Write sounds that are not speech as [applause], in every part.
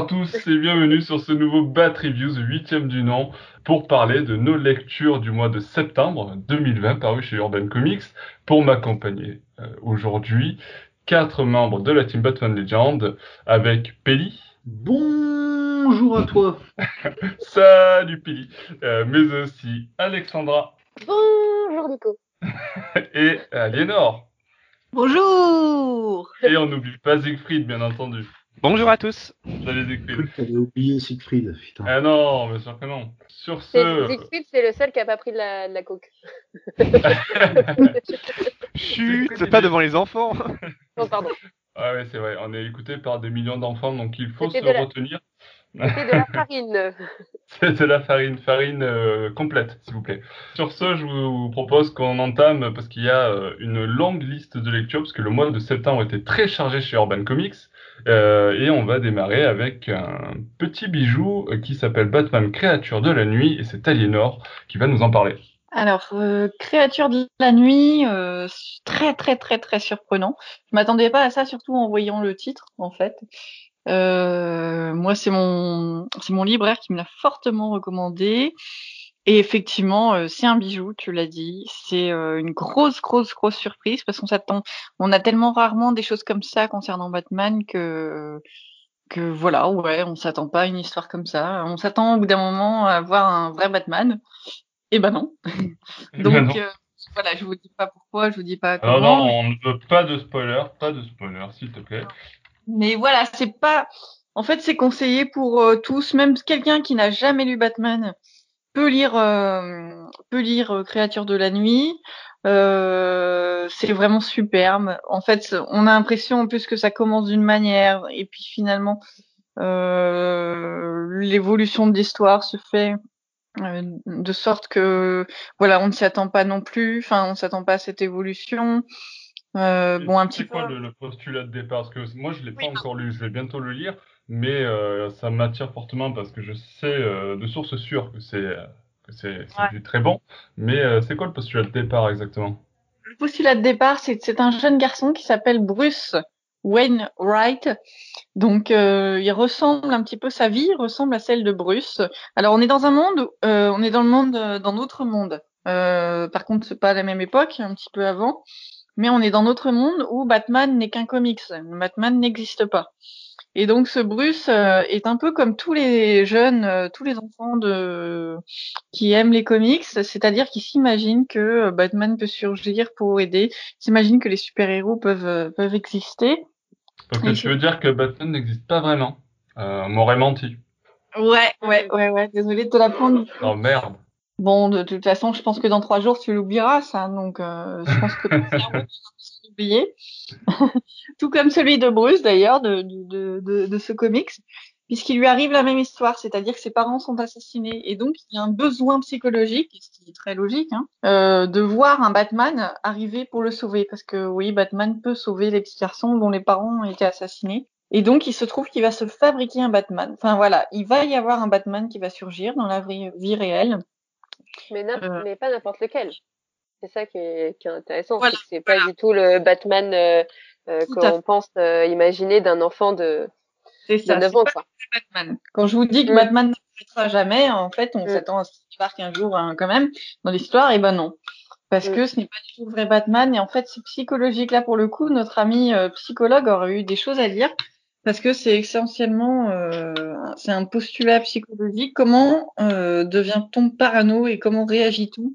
Bonjour à tous et bienvenue sur ce nouveau Bat Reviews, huitième du nom, pour parler de nos lectures du mois de septembre 2020 paru chez Urban Comics. Pour m'accompagner euh, aujourd'hui, quatre membres de la team Batman Legend avec Peli. Bonjour à toi. [laughs] Salut Peli. Euh, mais aussi Alexandra. Bonjour Nico. [laughs] et Aliénor. Bonjour Et on n'oublie pas Siegfried, bien entendu. Bonjour à tous. Salut Siegfried. Tu avais oublié Siegfried, putain. Ah non, bien sûr que non. Sur C'est- ce... Siegfried, c'est le seul qui a pas pris de la, de la coke. [laughs] Chut, c'est pas devant les enfants. [laughs] Oh, pardon. Ah ouais, c'est vrai, on est écouté par des millions d'enfants, donc il faut se de la- retenir. C'était de la farine. [laughs] C'est de la farine, farine euh, complète, s'il vous plaît. Sur ce, je vous propose qu'on entame, parce qu'il y a euh, une longue liste de lectures, parce que le mois de septembre était très chargé chez Urban Comics, euh, et on va démarrer avec un petit bijou euh, qui s'appelle Batman Créature de la Nuit, et c'est Aliénor qui va nous en parler. Alors, euh, créature de la nuit, euh, très très très très surprenant. Je m'attendais pas à ça, surtout en voyant le titre, en fait. Moi, c'est mon c'est mon libraire qui me l'a fortement recommandé. Et effectivement, euh, c'est un bijou, tu l'as dit. C'est euh, une grosse grosse grosse surprise parce qu'on s'attend, on a tellement rarement des choses comme ça concernant Batman que que voilà, ouais, on s'attend pas à une histoire comme ça. On s'attend au bout d'un moment à voir un vrai Batman. Et ben non. [laughs] Donc Maintenant. euh, voilà, je vous dis pas pourquoi, je vous dis pas comment. non, on ne veut pas de spoiler, pas de spoiler, s'il te plaît. Mais voilà, c'est pas. En fait, c'est conseillé pour tous, même quelqu'un qui n'a jamais lu Batman peut lire euh, peut lire euh, Créature de la nuit. Euh, c'est vraiment superbe. En fait, on a l'impression en plus que ça commence d'une manière et puis finalement euh, l'évolution de l'histoire se fait euh, de sorte que voilà, on ne s'y attend pas non plus. Enfin, on s'attend pas à cette évolution. Euh, bon, un petit C'est peu. quoi le, le postulat de départ? Parce que moi, je l'ai pas encore lu, je vais bientôt le lire, mais euh, ça m'attire fortement parce que je sais euh, de source sûre que c'est euh, que c'est Ouais. du très bon. Mais euh, c'est quoi le postulat de départ exactement? Le postulat de départ, c'est c'est un jeune garçon qui s'appelle Bruce Wainwright. Donc, euh, il ressemble un petit peu, sa vie ressemble à celle de Bruce. Alors, on est dans un monde, euh, on est dans le monde, dans notre monde. Euh, par contre, c'est pas à la même époque, un petit peu avant. Mais on est dans notre monde où Batman n'est qu'un comics. Batman n'existe pas. Et donc, ce Bruce euh, est un peu comme tous les jeunes, euh, tous les enfants de qui aiment les comics, c'est-à-dire qui s'imaginent que euh, Batman peut surgir pour aider, s'imaginent que les super-héros peuvent peuvent exister. Donc tu veux dire que Batman n'existe pas vraiment On m'aurait menti. Ouais, ouais, ouais, ouais. Désolée de te l'apprendre. Oh merde. Bon, de, toute façon, je pense que dans trois jours, tu l'oublieras, ça. Donc, euh, je pense que [laughs] l'oublier. [laughs] Tout comme celui de Bruce, d'ailleurs, de, ce comics, puisqu'il lui arrive la même histoire, c'est-à-dire que ses parents sont assassinés. Et donc, il y a un besoin psychologique, ce qui est très logique, hein, euh, de voir un Batman arriver pour le sauver. Parce que oui, Batman peut sauver les petits garçons dont les parents ont été assassinés. Et donc, il se trouve qu'il va se fabriquer un Batman. Enfin, voilà, il va y avoir un Batman qui va surgir dans la vie réelle. Mais, Euh. mais pas n'importe lequel. C'est ça qui est, qui est intéressant. Voilà, c'est pas du tout le Batman euh, euh, qu'on pense imaginer d'un enfant de, C'est de ça. 9 c'est ans. Quoi. Batman. Quand je vous dis que Mm. Batman n'apparaîtra jamais, en fait, on Mm. s'attend à ce qu'il débarque un jour hein, quand même dans l'histoire, et ben non. Parce Mm. que ce n'est pas du tout le vrai Batman, et en fait, c'est psychologique. Là, pour le coup, notre ami psychologue aurait eu des choses à dire, parce que c'est essentiellement, euh, c'est un postulat psychologique. Comment euh, devient-on parano et comment réagit-on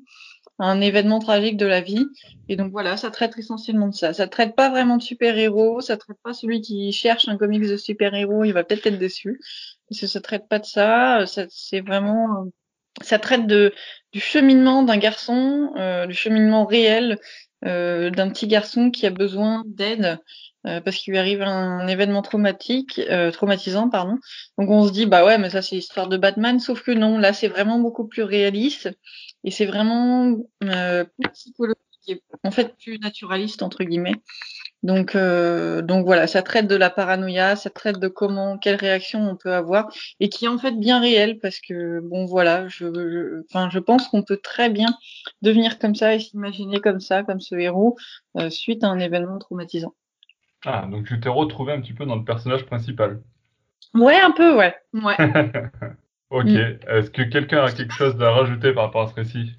à un événement tragique de la vie? Et donc voilà, ça traite essentiellement de ça. Ça traite pas vraiment de super-héros, ça traite pas celui qui cherche un comics de super-héros, il va peut-être être déçu parce que ça traite pas de ça. ça c'est vraiment, euh, ça traite de du cheminement d'un garçon, euh, du cheminement réel euh, d'un petit garçon qui a besoin d'aide euh, parce qu'il lui arrive un, événement traumatique, euh, traumatisant, pardon. Donc on se dit bah ouais, mais ça c'est l'histoire de Batman, sauf que non, là c'est vraiment beaucoup plus réaliste et c'est vraiment euh, plus psychologique, et en fait plus naturaliste entre guillemets. Donc, euh, donc voilà, ça traite de la paranoïa, ça traite de comment, quelle réaction on peut avoir, et qui est en fait bien réel parce que bon voilà, je, je- enfin je pense qu'on peut très bien devenir comme ça et s'imaginer comme ça, comme ce héros, euh, suite à un événement traumatisant. Ah, donc tu t'es retrouvé un petit peu dans le personnage principal. Ouais, un peu, ouais. ouais. [laughs] ok. Mm. Est-ce que quelqu'un a quelque chose à rajouter par rapport à ce récit?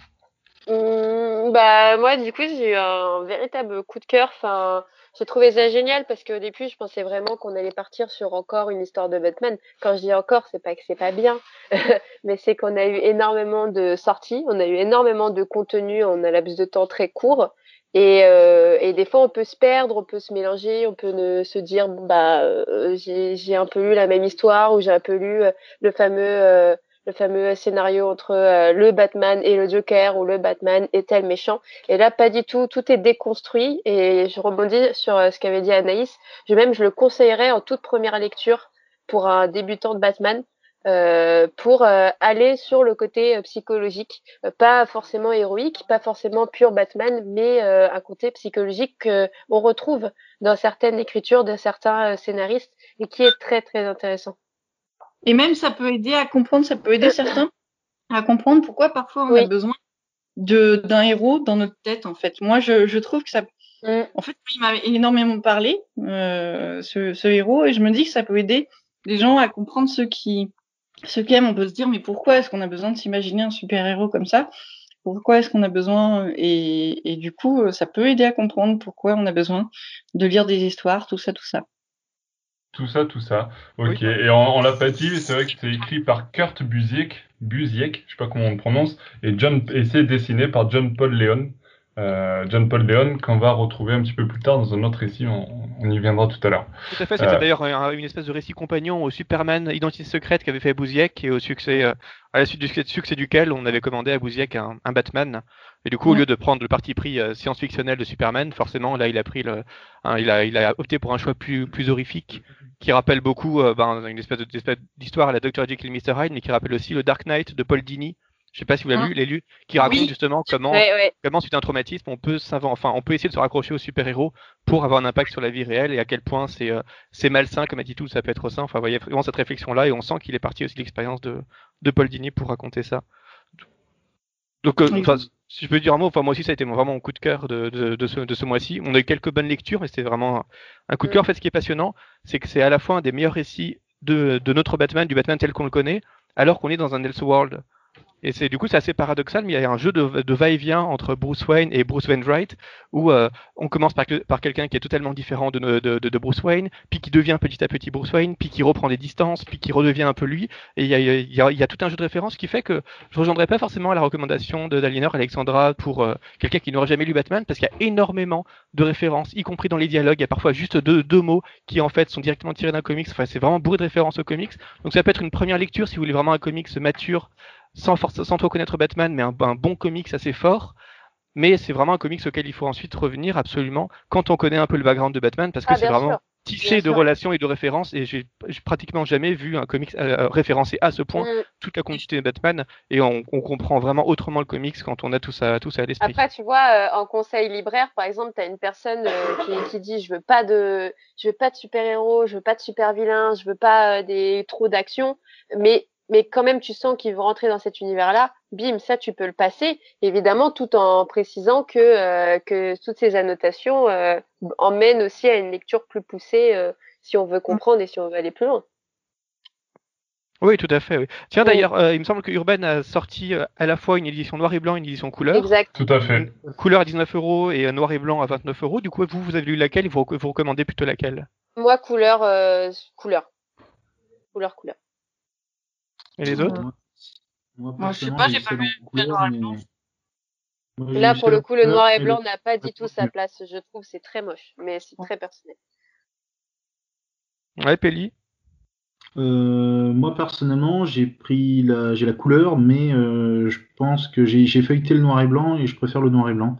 Hum, bah moi du coup j'ai eu un véritable coup de cœur. Enfin, j'ai trouvé ça génial parce qu'au début je pensais vraiment qu'on allait partir sur encore une histoire de Batman. Quand je dis encore, c'est pas que c'est pas bien, [laughs] mais c'est qu'on a eu énormément de sorties, on a eu énormément de contenu en un laps de temps très court. Et, euh, et des fois on peut se perdre, on peut se mélanger, on peut se dire bah euh, j'ai un peu lu la même histoire ou j'ai un peu lu euh, le fameux euh, le fameux scénario entre le Batman et le Joker ou le Batman est tel méchant. Et là, pas du tout. Tout est déconstruit. Et je rebondis sur ce qu'avait dit Anaïs. Je même, je le conseillerais en toute première lecture pour un débutant de Batman. Euh, pour euh, aller sur le côté euh, psychologique, Euh, pas forcément héroïque, pas forcément pur Batman, mais euh, un côté psychologique qu'on retrouve dans certaines écritures de certains scénaristes et qui est très très intéressant. Et même, ça peut aider à comprendre, ça peut aider certains à comprendre pourquoi parfois on a besoin de d'un héros dans notre tête, en fait. Moi, je, je trouve que ça, Mm. en fait, il m'a énormément parlé, euh, ce, ce héros, et je me dis que ça peut aider les gens à comprendre ceux qui, ceux qui aiment. On peut se dire, mais pourquoi est-ce qu'on a besoin de s'imaginer un super-héros comme ça? Pourquoi est-ce qu'on a besoin, et, et du coup, euh, ça peut aider à comprendre pourquoi on a besoin de lire des histoires, tout ça, tout ça. Tout ça, tout ça. Ok. Oui. Et on, on l'a pas dit, mais c'est vrai que c'est écrit par Kurt Busiek, Busiek, je sais pas comment on le prononce, et John, et c'est dessiné par John Paul Leon. Euh, John Paul Leon qu'on va retrouver un petit peu plus tard dans un autre récit. On, on y viendra tout à l'heure. Tout à fait, c'était Euh. d'ailleurs un- une espèce de récit compagnon au Superman Identité secrète qu'avait fait Bouziek et au succès, euh, à la suite du succès- duquel on avait commandé à Bouziek un, un Batman. Et du coup, au lieu de prendre le parti pris euh, science-fictionnel de Superman, forcément, là, il a pris le, un- il a, il a opté pour un choix plus, plus horrifique, qui rappelle beaucoup euh, ben, une espèce d'histoire à la Dr. Jekyll et Mr. Hyde, mais qui rappelle aussi le Dark Knight de Paul Dini. Je sais pas si vous l'avez Ah. lu, les lu, qui raconte Oui. justement comment Ouais, ouais. comment suite à un traumatisme, on peut s'inventer, enfin, on peut essayer de se raccrocher aux super-héros pour avoir un impact sur la vie réelle et à quel point c'est euh, c'est malsain comme attitude, ça peut être sain. Enfin, vous voyez vraiment cette réflexion-là et on sent qu'il est parti aussi de l'expérience de, de Paul Dini pour raconter ça. Donc, euh, Oui. si je peux dire un mot, enfin, moi aussi, ça a été vraiment mon coup de cœur de, de, de ce, de ce mois-ci. On a eu quelques bonnes lectures, mais c'était vraiment un, un coup de cœur. En fait, ce qui est passionnant, c'est que c'est à la fois un des meilleurs récits de, de notre Batman, du Batman tel qu'on le connaît, alors qu'on est dans un Elseworld. Et c'est du coup c'est assez paradoxal, mais il y a un jeu de, va-et-vient entre Bruce Wayne et Bruce Wainwright, où euh, on commence par, par quelqu'un qui est totalement différent de, de, Bruce Wayne, puis qui devient petit à petit Bruce Wayne, puis qui reprend des distances, puis qui redevient un peu lui. Et il y a, il y a, tout un jeu de référence qui fait que je rejoindrai pas forcément la recommandation de d'Aliénor Alexandra pour euh, quelqu'un qui n'aurait jamais lu Batman, parce qu'il y a énormément de références, y compris dans les dialogues. Il y a parfois juste deux, deux mots qui en fait sont directement tirés d'un comics. Enfin, c'est vraiment bourré de références aux comics. Donc ça peut être une première lecture si vous voulez vraiment un comics mature sans, force, sans trop connaître Batman, mais un, un bon comics assez fort. Mais c'est vraiment un comics auquel il faut ensuite revenir absolument quand on connaît un peu le background de Batman, parce que Ah, c'est vraiment sûr. tissé Bien de sûr. relations et de références. Et j'ai pratiquement jamais vu un comics euh, référencé à ce point Mm. toute la continuité de Batman. Et on, on comprend vraiment autrement le comics quand on a tout ça, tout ça à l'esprit. Après, tu vois, euh, en conseil libraire, par exemple, tu as une personne euh, qui, qui dit je veux pas de je veux pas de super-héros, je veux pas de super-vilain, je veux pas euh, des trop d'action, mais mais quand même tu sens qu'il veut rentrer dans cet univers-là. Bim, ça tu peux le passer, évidemment, tout en précisant que euh, que toutes ces annotations euh, emmènent aussi à une lecture plus poussée euh, si on veut comprendre et si on veut aller plus loin. Oui, tout à fait. Oui. Tiens, Oui. d'ailleurs, euh, il me semble que Urban a sorti euh, à la fois une édition noir et blanc et une édition couleur. Exact. Tout à fait. Couleur à 19 euros et euh, noir et blanc à 29 euros. Du coup, vous, vous avez lu laquelle? Vous, vous recommandez plutôt laquelle? Moi, couleur, euh, couleur, couleur, couleur. Et les autres Moi, moi, Moi, je sais pas, j'ai pas vu couleur, noir et blanc. Là, pour le coup, le noir et le- blanc n'a pas du tout sa place. Je trouve c'est très moche, mais c'est très personnel. Ouais, Pelli Euh, moi personnellement, j'ai pris la, j'ai la couleur, mais euh, je pense que j'ai j'ai feuilleté le noir et blanc et je préfère le noir et blanc.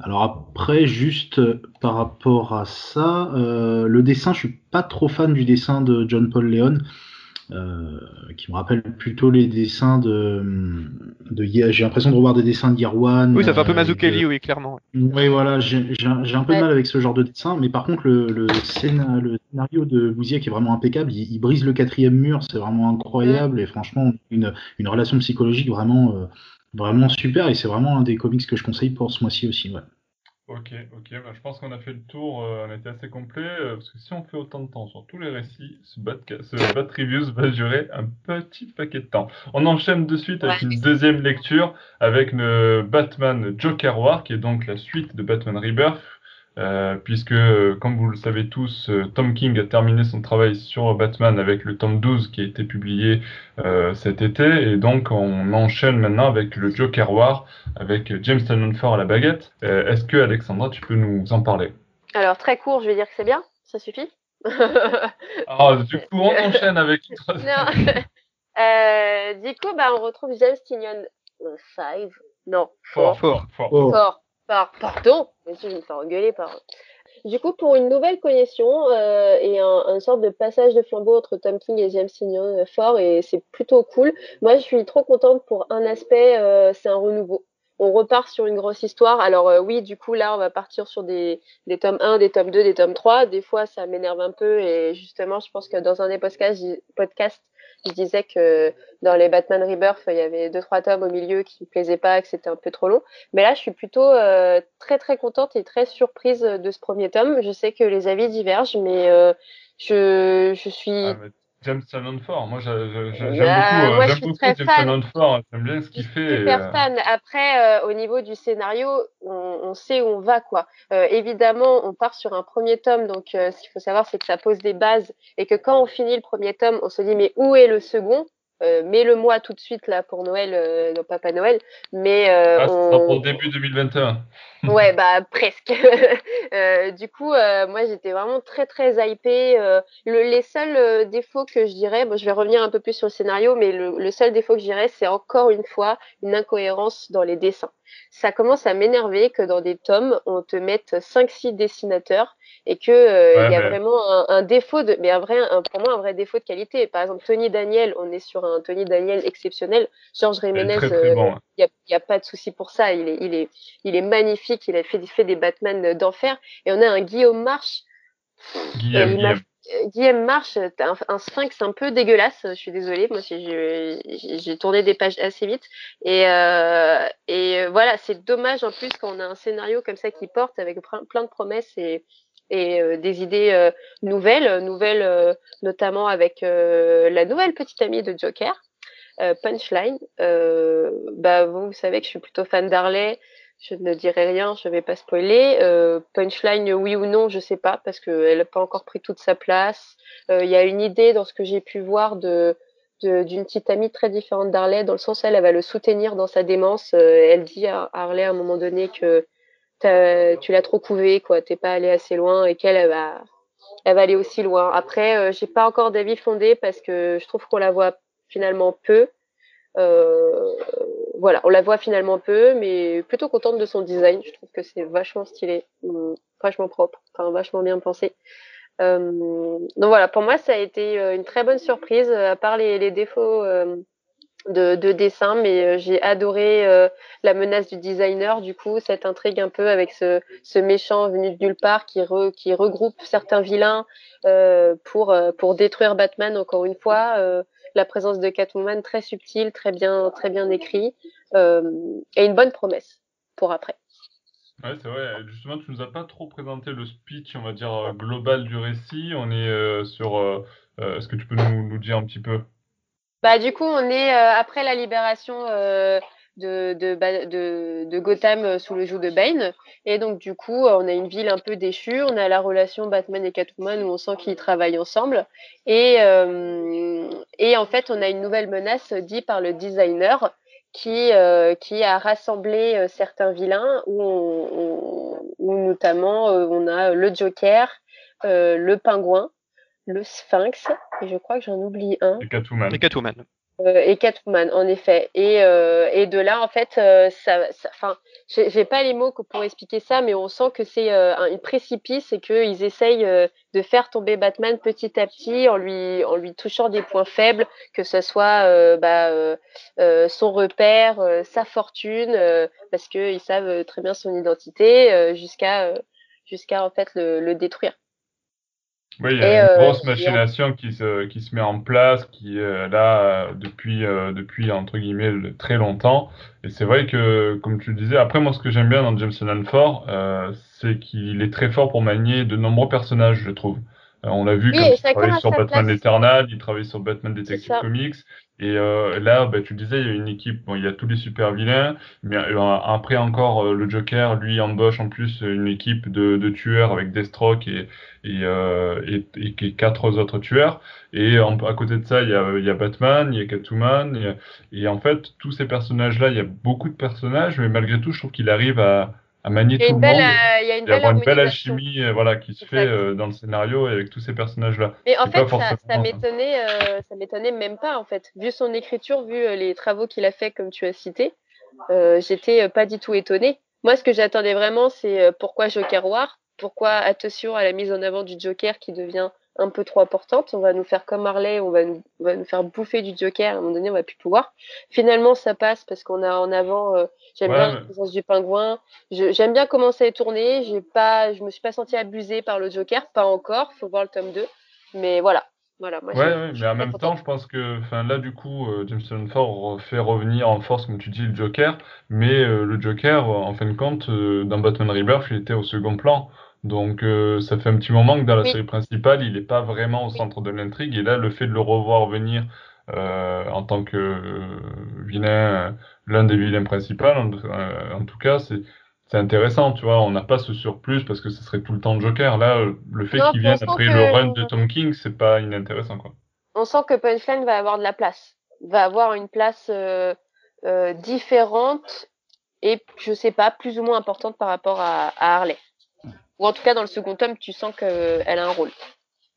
Alors après, juste euh, par rapport à ça, euh, le dessin, je suis pas trop fan du dessin de John Paul Leon, euh, qui me rappelle plutôt les dessins de, de j'ai l'impression de revoir des dessins d'Year One. Oui, ça fait un peu euh, Mazzucchelli, de- oui, clairement. oui, voilà, j'ai un peu de mal avec ce genre de dessin, mais par contre, le, le, scéna- le scénario de Bouziek est vraiment impeccable. Il, il brise le quatrième mur, c'est vraiment incroyable, et franchement, une, une relation psychologique vraiment, euh, vraiment super, et c'est vraiment un des comics que je conseille pour ce mois-ci aussi. Ouais. Ok, ok, bah, je pense qu'on a fait le tour, euh, on été assez complet, euh, parce que si on fait autant de temps sur tous les récits, ce bat, ce reviews va durer un petit paquet de temps. On enchaîne de suite avec une deuxième lecture avec le Batman Joker War, qui est donc la suite de Batman Rebirth, euh, puisque, euh, comme vous le savez tous, euh, Tom King a terminé son travail sur Batman avec le tome 12 qui a été publié euh, cet été, et donc on enchaîne maintenant avec le Joker War, avec James Tynion Ford à la baguette. Euh, Est-ce que Alexandra, tu peux nous en parler? Alors, très court, je vais dire que c'est bien. Ça suffit? [laughs] Ah, du coup, on enchaîne avec. [laughs] [laughs] Euh, du coup, bah, on retrouve James Tynion 5. Non, Fort, fort. fort, fort. Oh, Fort. Par, pardon. Mais si, je me fais engueuler par. Du coup, pour une nouvelle connexion euh, et un, un sorte de passage de flambeau entre Tom King et James Tynion euh, fort, et c'est plutôt cool. Moi, je suis trop contente pour un aspect, euh, c'est un renouveau. On repart sur une grosse histoire. Alors oui, du coup, là, on va partir sur des, des tomes 1, des tomes 2, des tomes 3. Des fois, ça m'énerve un peu et justement, je pense que dans un des podcasts je disais que dans les Batman Rebirth, il y avait deux trois tomes au milieu qui me plaisaient pas, que c'était un peu trop long. Mais là, je suis plutôt euh, très très contente et très surprise de ce premier tome. Je sais que les avis divergent, mais euh, je, je suis Ah, James Tynion Ford, moi j'a- j'a- j'a- j'aime Bah, beaucoup, euh, moi, je j'aime suis beaucoup très James fan. Tynion Ford, j'aime bien ce qu'il fait. super euh, fan. Après, euh, au niveau du scénario, on, on sait où on va, quoi. Euh, évidemment, on part sur un premier tome, donc euh, ce qu'il faut savoir, c'est que ça pose des bases et que quand on finit le premier tome, on se dit mais où est le second? Euh, Mets-le-moi tout de suite là pour Noël, euh, non Papa Noël, mais euh, Ah, on- pour début 2021. Ouais, [laughs] bah presque. [laughs] Euh, du coup, euh, moi j'étais vraiment très très hypée. Le, les seuls défauts que je dirais, bon, je vais revenir un peu plus sur le scénario, mais le, le seul défaut que je dirais, c'est encore une fois une incohérence dans les dessins. Ça commence à m'énerver que dans des tomes, on te mette 5-6 dessinateurs et que euh, Ouais, il y a vraiment un, un défaut de, mais un vrai, un, pour moi un vrai défaut de qualité. Par exemple, Tony Daniel, on est sur un Tony Daniel exceptionnel. Georges Il Jiménez, très très euh, il a, il pas de souci pour ça. Il est, il est, il est magnifique. Il a fait, fait des Batman d'enfer. Et on a un Guillaume March. Guillaume, il m'a- Guillaume. Guillaume March, t'as un, un sphinx un peu dégueulasse. Je suis désolée. Moi, j'ai tourné des pages assez vite. Et, euh, euh, voilà, c'est dommage en plus quand on a un scénario comme ça qui porte avec plein de promesses et, euh, des idées nouvelles, nouvelles notamment avec la nouvelle petite amie de Joker. Punchline, bah vous, vous savez que je suis plutôt fan d'Harley. Je ne dirai rien, je vais pas spoiler. Euh, Punchline, oui ou non, je sais pas parce qu'elle n'a pas encore pris toute sa place. Euh, Il y a une idée dans ce que j'ai pu voir de d'une petite amie très différente d'Harley, dans le sens où elle, va le soutenir dans sa démence. Euh, elle dit à Harley à un moment donné que tu l'as trop couvé, quoi, t'es pas allé assez loin et qu'elle elle va, elle va aller aussi loin. Après, euh, j'ai pas encore d'avis fondé parce que je trouve qu'on la voit finalement peu. Euh, voilà, on la voit finalement peu, mais plutôt contente de son design. Je trouve que c'est vachement stylé, hum, vachement propre, enfin vachement bien pensé. Euh, donc voilà, pour moi, ça a été euh, une très bonne surprise, euh, à part les, défauts euh, de, de dessin, mais j'ai adoré la menace du designer, du coup, cette intrigue un peu avec ce, méchant venu de nulle part qui, qui regroupe certains vilains pour, pour détruire Batman, encore une fois. La présence de Catwoman très subtile, très bien, très bien écrit, euh, et une bonne promesse pour après. Ouais, c'est vrai. Justement, tu nous as pas trop présenté le speech, on va dire, euh, global du récit. On est euh, sur. euh, Est-ce que tu peux nous, nous dire un petit peu? Bah, du coup, on est après la libération de, de, Ba- de, de Gotham euh, sous le joug de Bane. Et donc, du coup, euh, on a une ville un peu déchue. On a la relation Batman et Catwoman où on sent qu'ils travaillent ensemble. Et, euh, et en fait, on a une nouvelle menace dite par le designer qui, euh, qui a rassemblé euh, certains vilains où, on, on- où notamment euh, on a le Joker, euh, le Pingouin, le Sphinx, et je crois que j'en oublie un. Et Catwoman. Et Catwoman. Euh, et Catwoman, en effet. Et, euh, et de là, en fait, euh, ça, enfin, j'ai pas les mots pour expliquer ça, mais on sent que c'est euh, un, précipice et qu'ils essayent euh, de faire tomber Batman petit à petit en lui, en lui touchant des points faibles, que ce soit euh, bah, son repère, sa fortune, parce qu'ils savent très bien son identité, jusqu'à jusqu'à en fait le, le détruire. Oui, il y a Et, une euh, grosse et machination qui se, qui se met en place, qui est là est là depuis, euh, depuis entre guillemets le- très longtemps. Et c'est vrai que, comme tu le disais, après moi ce que j'aime bien dans Jameson Lanford, euh, c'est qu'il est très fort pour manier de nombreux personnages, je trouve. Euh, on l'a vu Oui, et il travaillait sur Batman. Eternal, il travaillait sur Batman Detective. Comics. Et euh, là, bah, tu le disais, il y a une équipe, bon, il y a tous les super vilains, mais euh, après encore, euh, le Joker, lui, embauche en plus une équipe de, de tueurs avec Deathstroke et, et, euh, et, et, et quatre autres tueurs. Et en- à côté de ça, il y a, il y a Batman, il y a Catwoman, a- et en fait, tous ces personnages-là, il y a beaucoup de personnages, mais malgré tout, je trouve qu'il arrive à, à manier Il y a tout une le belle, monde euh, il y a une belle une belle alchimie, euh, voilà, qui se fait euh, dans le scénario et avec tous ces personnages-là. Mais en fait, ça, ça m'étonnait, euh, ça m'étonnait même pas en fait. Vu son écriture, vu euh, les travaux qu'il a fait, comme tu as cité, j'étais pas du tout étonnée. Moi, ce que j'attendais vraiment, c'est pourquoi Joker War, pourquoi attention à la mise en avant du Joker qui devient un peu trop importante. On va nous faire comme Harley, on va nous, on va nous faire bouffer du Joker. À un moment donné, on va plus pouvoir. Finalement, ça passe parce qu'on a en avant. euh, j'aime Ouais, bien la présence du pingouin. J'aime bien comment ça est tourné. J'ai pas, je me suis pas sentie abusée par le Joker, pas encore. Faut voir le tome 2. Mais voilà. Voilà, moi, Ouais, mais en même temps, je pense que, là, du coup, euh, Jameson Ford fait revenir en force, comme tu dis, le Joker, mais euh, le Joker, en fin de compte, euh, dans Batman Rebirth, il était au second plan. Donc, euh, ça fait un petit moment que dans la Oui. série principale, il n'est pas vraiment au centre de l'intrigue. Et là, le fait de le revoir venir euh, en tant que euh, vilain, euh, l'un des vilains principaux, en, en tout cas, c'est c'est intéressant, tu vois. On n'a pas ce surplus parce que ce serait tout le temps Joker. Là, le fait qu'il vienne après que- le run de Tom King, c'est pas inintéressant, quoi. on sent que Punchline va avoir de la place, va avoir une place euh, euh, différente et je sais pas, plus ou moins importante par rapport à, à Harley. Ou en tout cas dans le second tome, tu sens qu'elle a un rôle.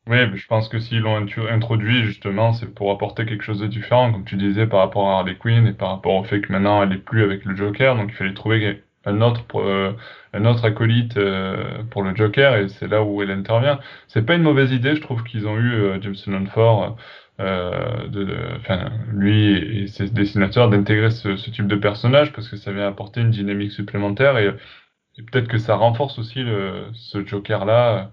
Oui, je pense que s'ils l'ont introduit, justement, c'est pour apporter quelque chose de différent, comme tu disais, par rapport à Harley Quinn et par rapport au fait que maintenant elle est plus avec le Joker, donc il fallait trouver un autre, euh, un autre acolyte euh, pour le Joker, et c'est là où elle intervient. C'est pas une mauvaise idée, je trouve qu'ils ont eu euh, Jameson Lanford, euh, enfin, lui et, et ses dessinateurs d'intégrer ce, ce type de personnage, parce que ça vient apporter une dynamique supplémentaire, et, et peut-être que ça renforce aussi le, ce Joker-là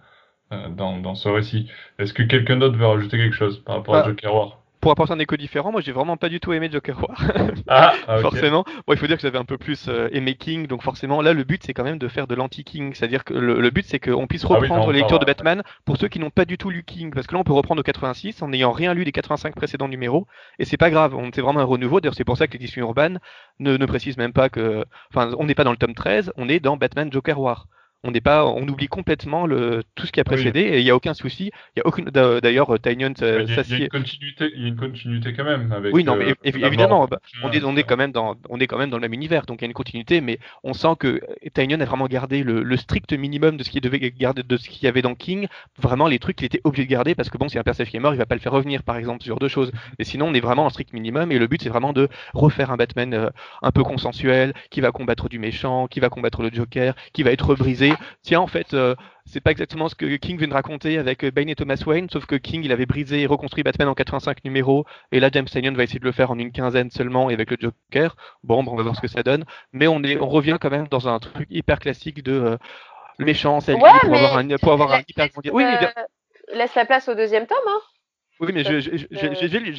euh, dans, dans ce récit. Est-ce que quelqu'un d'autre veut rajouter quelque chose par rapport à Bah, Joker War? Pour apporter un écho différent, moi j'ai vraiment pas du tout aimé Joker War. [laughs] Ah, [laughs] ah, forcément. Bon, il faut dire que j'avais un peu plus euh, aimé King, donc forcément, là, le but, c'est quand même de faire de l'anti-King. C'est-à-dire que le, le but, c'est qu'on puisse Ah oui, reprendre non, les lectures de. Batman pour ceux qui n'ont pas du tout lu King. Parce que là, on peut reprendre au 86 en n'ayant rien lu des 85 précédents numéros. Et c'est pas grave, on c'est vraiment un renouveau. D'ailleurs, c'est pour ça que l'édition urbaine ne, ne précise même pas que. Enfin, on n'est pas dans le tome 13, on est dans Batman Joker War. On n'est pas, on oublie complètement le, tout ce qui a Oui. précédé et il n'y a aucun souci. Il y a aucune, d'ailleurs, Tynion Mais euh, Il y, a- une continuité, il y a une continuité quand même avec. oui, non, mais euh, évidemment, bah, on est, on est etc. quand même dans, on est quand même dans le même univers, donc il y a une continuité, mais on sent que Tynion a vraiment gardé le, le strict minimum de ce qu'il devait garder, de ce qu'il y avait dans King, vraiment les trucs qu'il était obligé de garder, parce que bon, si un personnage qui est mort, il va pas le faire revenir, par exemple, ce genre de choses. Mais sinon, on est vraiment en strict minimum, et le but, c'est vraiment de refaire un Batman euh, un peu consensuel, qui va combattre du méchant, qui va combattre le Joker, qui va être brisé. Tiens, en fait, euh, c'est pas exactement ce que King vient de raconter avec euh, Bane et Thomas Wayne, sauf que King, il avait brisé et reconstruit Batman en 85 numéros, et là, James Tynion va essayer de le faire en une quinzaine seulement et avec le Joker. Bon, bon, on va voir ce que ça donne. Mais on, est, on revient quand même dans un truc hyper classique de euh, le méchant, c'est lui Ouais, pour, mais avoir un, pour avoir un laisse, hyper Oui, mais bien- laisse la place au deuxième tome. Hein. Oui, mais j'ai Euh,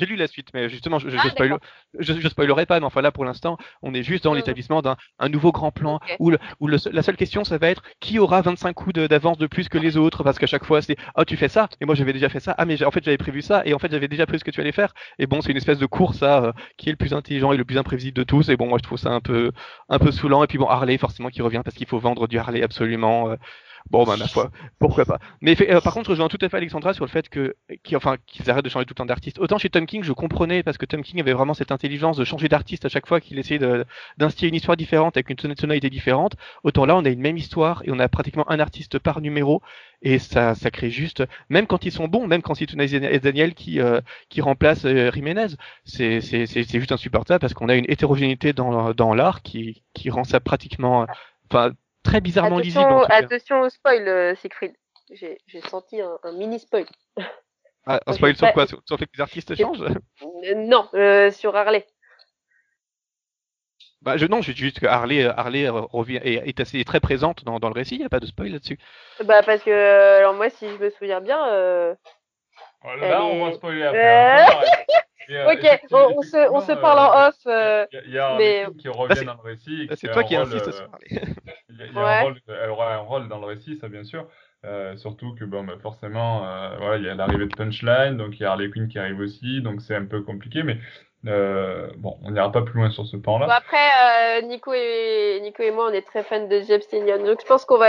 lu, la suite, mais justement, je, je, Ah, je, je, je spoilerai pas, mais enfin là, pour l'instant, on est juste dans Mhm. l'établissement d'un un nouveau grand plan où, le- où le- la seule question, ça va être qui aura 25 coups d'avance de plus que les autres, parce qu'à chaque fois, c'est oh, tu fais ça, et moi j'avais déjà fait ça, ah, mais en fait, j'avais prévu ça, et en fait, j'avais déjà prévu ce que tu allais faire, et bon, c'est une espèce de course à euh, qui est le plus intelligent et le plus imprévisible de tous, et bon, moi je trouve ça un peu, un peu saoulant, et puis bon, Harley, forcément, qui revient parce qu'il faut vendre du Harley absolument. euh, Bon, bah, ma foi, pourquoi pas. Mais euh, par contre, je rejoins tout à fait Alexandra sur le fait que, qui, enfin, qu'ils arrêtent de changer tout le temps d'artiste. Autant chez Tom King, je comprenais parce que Tom King avait vraiment cette intelligence de changer d'artiste à chaque fois qu'il essayait d'instiller une histoire différente avec une tonalité différente. Autant là, on a une même histoire et on a pratiquement un artiste par numéro et ça, ça crée juste, même quand ils sont bons, même quand c'est Tunais et Daniel qui, euh, qui remplace euh, Jiménez, c'est, juste insupportable parce qu'on a une hétérogénéité dans, dans l'art qui, qui rend ça pratiquement, très bizarrement lisible. Attention, en tout cas. attention au spoil, euh, Siegfried. J'ai senti un, un mini spoil. Ah, un [laughs] spoil sur pas- quoi? Sur, sur le fait que les artistes j'ai- changent? Euh, non, euh, sur Harley. Bah, je, non, je dis juste que Harley, Harley revient, est, est assez très présente dans, dans le récit, il n'y a pas de spoil là-dessus. Bah parce que alors moi si je me souviens bien. Euh... Voilà, là, on va spoiler après. [laughs] Et, euh, Ok, on, on se, on se parle en euh, off. euh, Il y a, il y a un mais- qui revient c'est- dans le récit. Là, C'est toi qui insiste euh, sur Harley. [laughs] Il y a, y a Ouais. un rôle, elle aura un rôle dans le récit, ça bien sûr. Euh, surtout que bon, bah, forcément, euh, voilà, il y a l'arrivée de Punchline, donc il y a Harley Quinn qui arrive aussi, donc c'est un peu compliqué, mais euh, bon, on n'ira pas plus loin sur ce Bon, pan-là. après, euh, Nico, et, Nico et moi, on est très fans de Jeff Stignon, donc je pense qu'on va,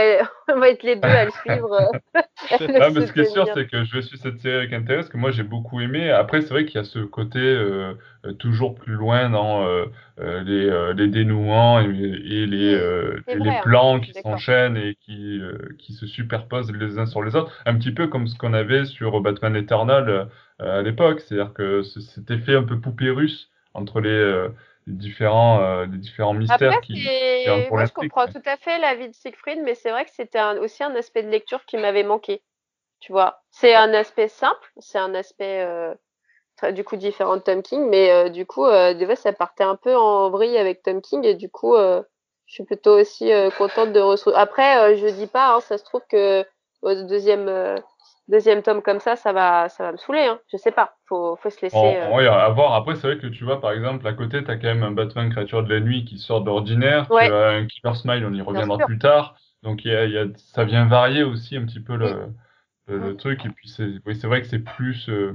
[laughs] on va être les deux à le suivre. [laughs] [laughs] Ah, mais ce qui est sûr, c'est que je vais suivre cette série avec intérêt, parce que moi j'ai beaucoup aimé. Après, c'est vrai qu'il y a ce côté euh, euh, toujours plus loin dans euh, les, les dénouements et, et les, euh, C'est et vrai, les hein, plans qui suis s'enchaînent et qui, qui se superposent les uns sur les autres. Un petit peu comme ce qu'on avait sur Batman Eternal à l'époque, c'est-à-dire que ce- cet effet un peu poupée russe entre les, les différents, euh, les différents mystères Après, qui, qui moi, je comprends tout à fait l'avis de Siegfried, mais c'est vrai que c'était un- aussi un aspect de lecture qui m'avait manqué. Tu vois, c'est un aspect simple, c'est un aspect euh, très- du coup différent de Tom King, mais euh, du coup, des fois, ça partait un peu en vrille avec Tom King, et du coup, je suis plutôt aussi contente de retrouver. Après, je dis pas, hein, ça se trouve que au deuxième deuxième tome comme ça, ça va, ça va me saouler. Hein. Je sais pas, faut, faut se laisser. Euh, ouais, à voir. Après, c'est vrai que tu vois, par exemple, à côté, tu as quand même un Batman créature de la nuit qui sort de l'ordinaire. Ouais. Tu as un Killer Smile, on y reviendra plus tard. Donc, y a, y a, ça vient varier aussi un petit peu le, le, le Mm. truc. Et puis, c'est oui, vrai que c'est plus, euh,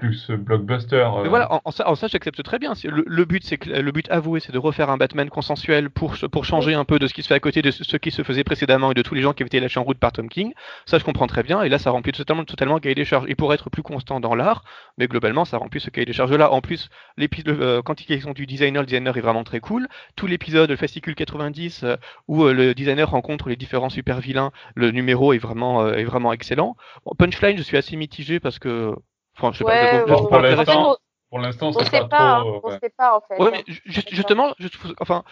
plus blockbuster. euh. Voilà, en, ça, j'accepte très bien. Le, but, c'est que le but avoué, c'est de refaire un Batman consensuel pour pour changer un peu de ce qui se fait à côté de ce qui se faisait précédemment et de tous les gens qui avaient été lâchés en route par Tom King. Ça, je comprends très bien. Et là, ça remplit totalement, totalement le cahier des charges. Et pour être plus constant dans l'art, mais globalement, ça remplit ce cahier des charges là. En plus, l'épisode, euh, quand ils sont du designer, le designer est vraiment très cool. Tout l'épisode, le fascicule 90, euh, où euh, le designer rencontre les différents super vilains, le numéro est vraiment, euh, est vraiment excellent. Punchline, je suis assez mitigé parce que, enfin, je sais pas, Ouais, pour l'instant, Pour l'instant, on c'est pas, hein, euh, on sait pas en fait. Ouais, mais ju- juste- justement, je enfin,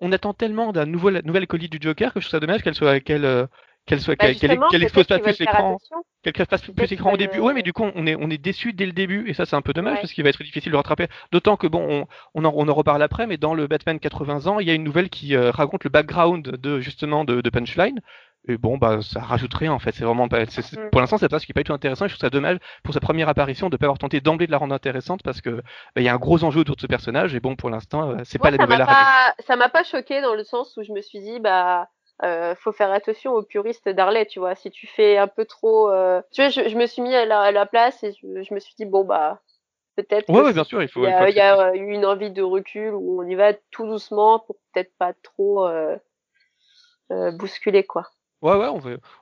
on attend tellement d'un nouveau, nouvelle colis du Joker que je trouve ça dommage qu'elle soit, qu'elle, euh, qu'elle soit, Bah, qu'elle, expose pas plus l'écran, qu'elle fasse plus l'écran au début. Ouais, mais du coup, on est, on est déçu dès le début et ça, c'est un peu dommage Ouais. parce qu'il va être difficile de le rattraper. D'autant que bon, on, on en, on en reparle après, mais dans le Batman 80 ans, il y a une nouvelle qui euh, raconte le background de justement de, de Punchline. Et bon, bah, ça rajoute rien en fait. C'est vraiment pas. c'est- c'est- Mm. Pour l'instant, c'est pas ce qui est pas du tout intéressant. Et je trouve ça dommage pour sa première apparition de pas avoir tenté d'emblée de la rendre intéressante parce que bah, il y a un gros enjeu autour de ce personnage. Et bon, pour l'instant, euh, c'est Moi, pas la nouvelle m'a pas, ça m'a pas choqué dans le sens où je me suis dit, bah, euh, faut faire attention aux puristes d'Harley, tu vois. Si tu fais un peu trop, euh, tu vois, je, je me suis mis à la, à la place et je, je me suis dit, bon, bah, peut-être Ouais, bien sûr, il faut. il y a, il y a accepter. eu une envie de recul où on y va tout doucement pour peut-être pas trop euh, euh, bousculer, quoi. Ouais, ouais, on,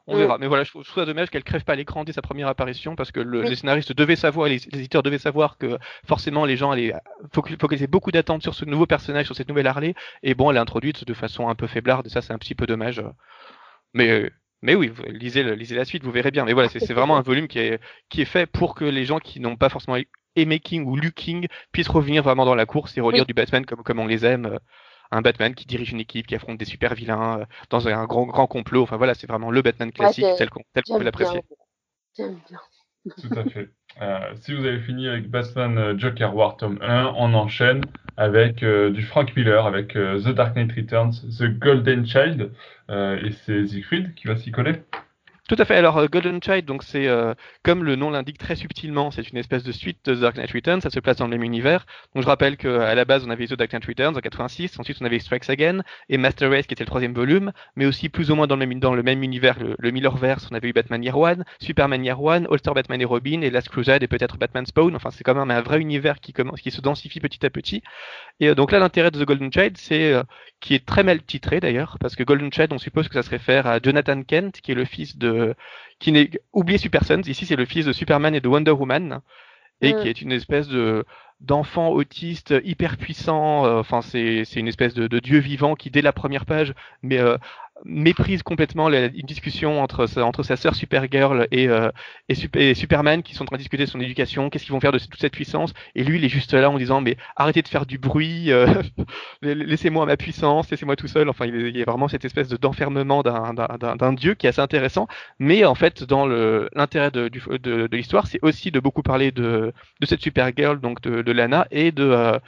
on Mm. verra. Mais voilà, je trouve ça dommage qu'elle crève pas l'écran dès sa première apparition parce que le- Oui. les scénaristes devaient savoir, les, les éditeurs devaient savoir que forcément les gens allaient foc- focaliser beaucoup d'attentes sur ce nouveau personnage, sur cette nouvelle Harley. Et bon, elle est introduite de façon un peu faiblarde et ça, c'est un petit peu dommage. Mais, euh, mais oui, lisez, le- lisez la suite, vous verrez bien. Mais voilà, c'est vraiment un volume qui est, qui est fait pour que les gens qui n'ont pas forcément aimé King ou lu King puissent revenir vraiment dans la course et relire Oui. du Batman comme, comme on les aime. Un Batman qui dirige une équipe, qui affronte des super vilains euh, dans un grand, grand complot. Enfin voilà, c'est vraiment le Batman classique tel qu'on J'aime peut l'apprécier. bien. J'aime bien. Tout à fait. Euh, si vous avez fini avec Batman euh, Joker War tome 1, on enchaîne avec euh, du Frank Miller, avec euh, The Dark Knight Returns, The Golden Child, euh, et c'est Siegfried qui va s'y coller. Tout à fait. Alors, euh, Golden Child, donc c'est euh, comme le nom l'indique très subtilement, c'est une espèce de suite de The Dark Knight Returns. Ça se place dans le même univers. Donc, je rappelle qu'à la base, on avait The Dark Knight Returns en 86. Ensuite, on avait Strikes Again et Master Race qui était le troisième volume, mais aussi plus ou moins dans le même, dans le même univers, le, le Millerverse. On avait eu Batman Year One, Superman Year One, All Batman et Robin et Last Crusade et peut-être Batman Spawn. Enfin, c'est quand même un vrai univers qui commence, qui se densifie petit à petit. Et euh, donc là, l'intérêt de The Golden Child, c'est euh, qui est très mal titré d'ailleurs, parce que Golden Child, on suppose que ça se réfère à Jonathan Kent, qui est le fils de, qui n'est oublié Super Sons. Ici, c'est le fils de Superman et de Wonder Woman, et Mm. qui est une espèce de d'enfant autiste hyper puissant. euh, Enfin, c'est c'est une espèce de, de dieu vivant qui, dès la première page, mais euh, méprise complètement la- une discussion entre sa, entre sa sœur Supergirl et, euh, et, Sup- et Superman qui sont en train de discuter de son éducation, qu'est-ce qu'ils vont faire de toute cette puissance, et lui il est juste là en disant mais arrêtez de faire du bruit, euh, [laughs] laissez-moi ma puissance, laissez-moi tout seul, enfin il y a- vraiment cette espèce de- d'enfermement d'un- d'un dieu qui est assez intéressant, mais en fait dans l'intérêt de, de, de l'histoire c'est aussi de beaucoup parler de, de cette Supergirl, donc de, de Lana, et de... euh,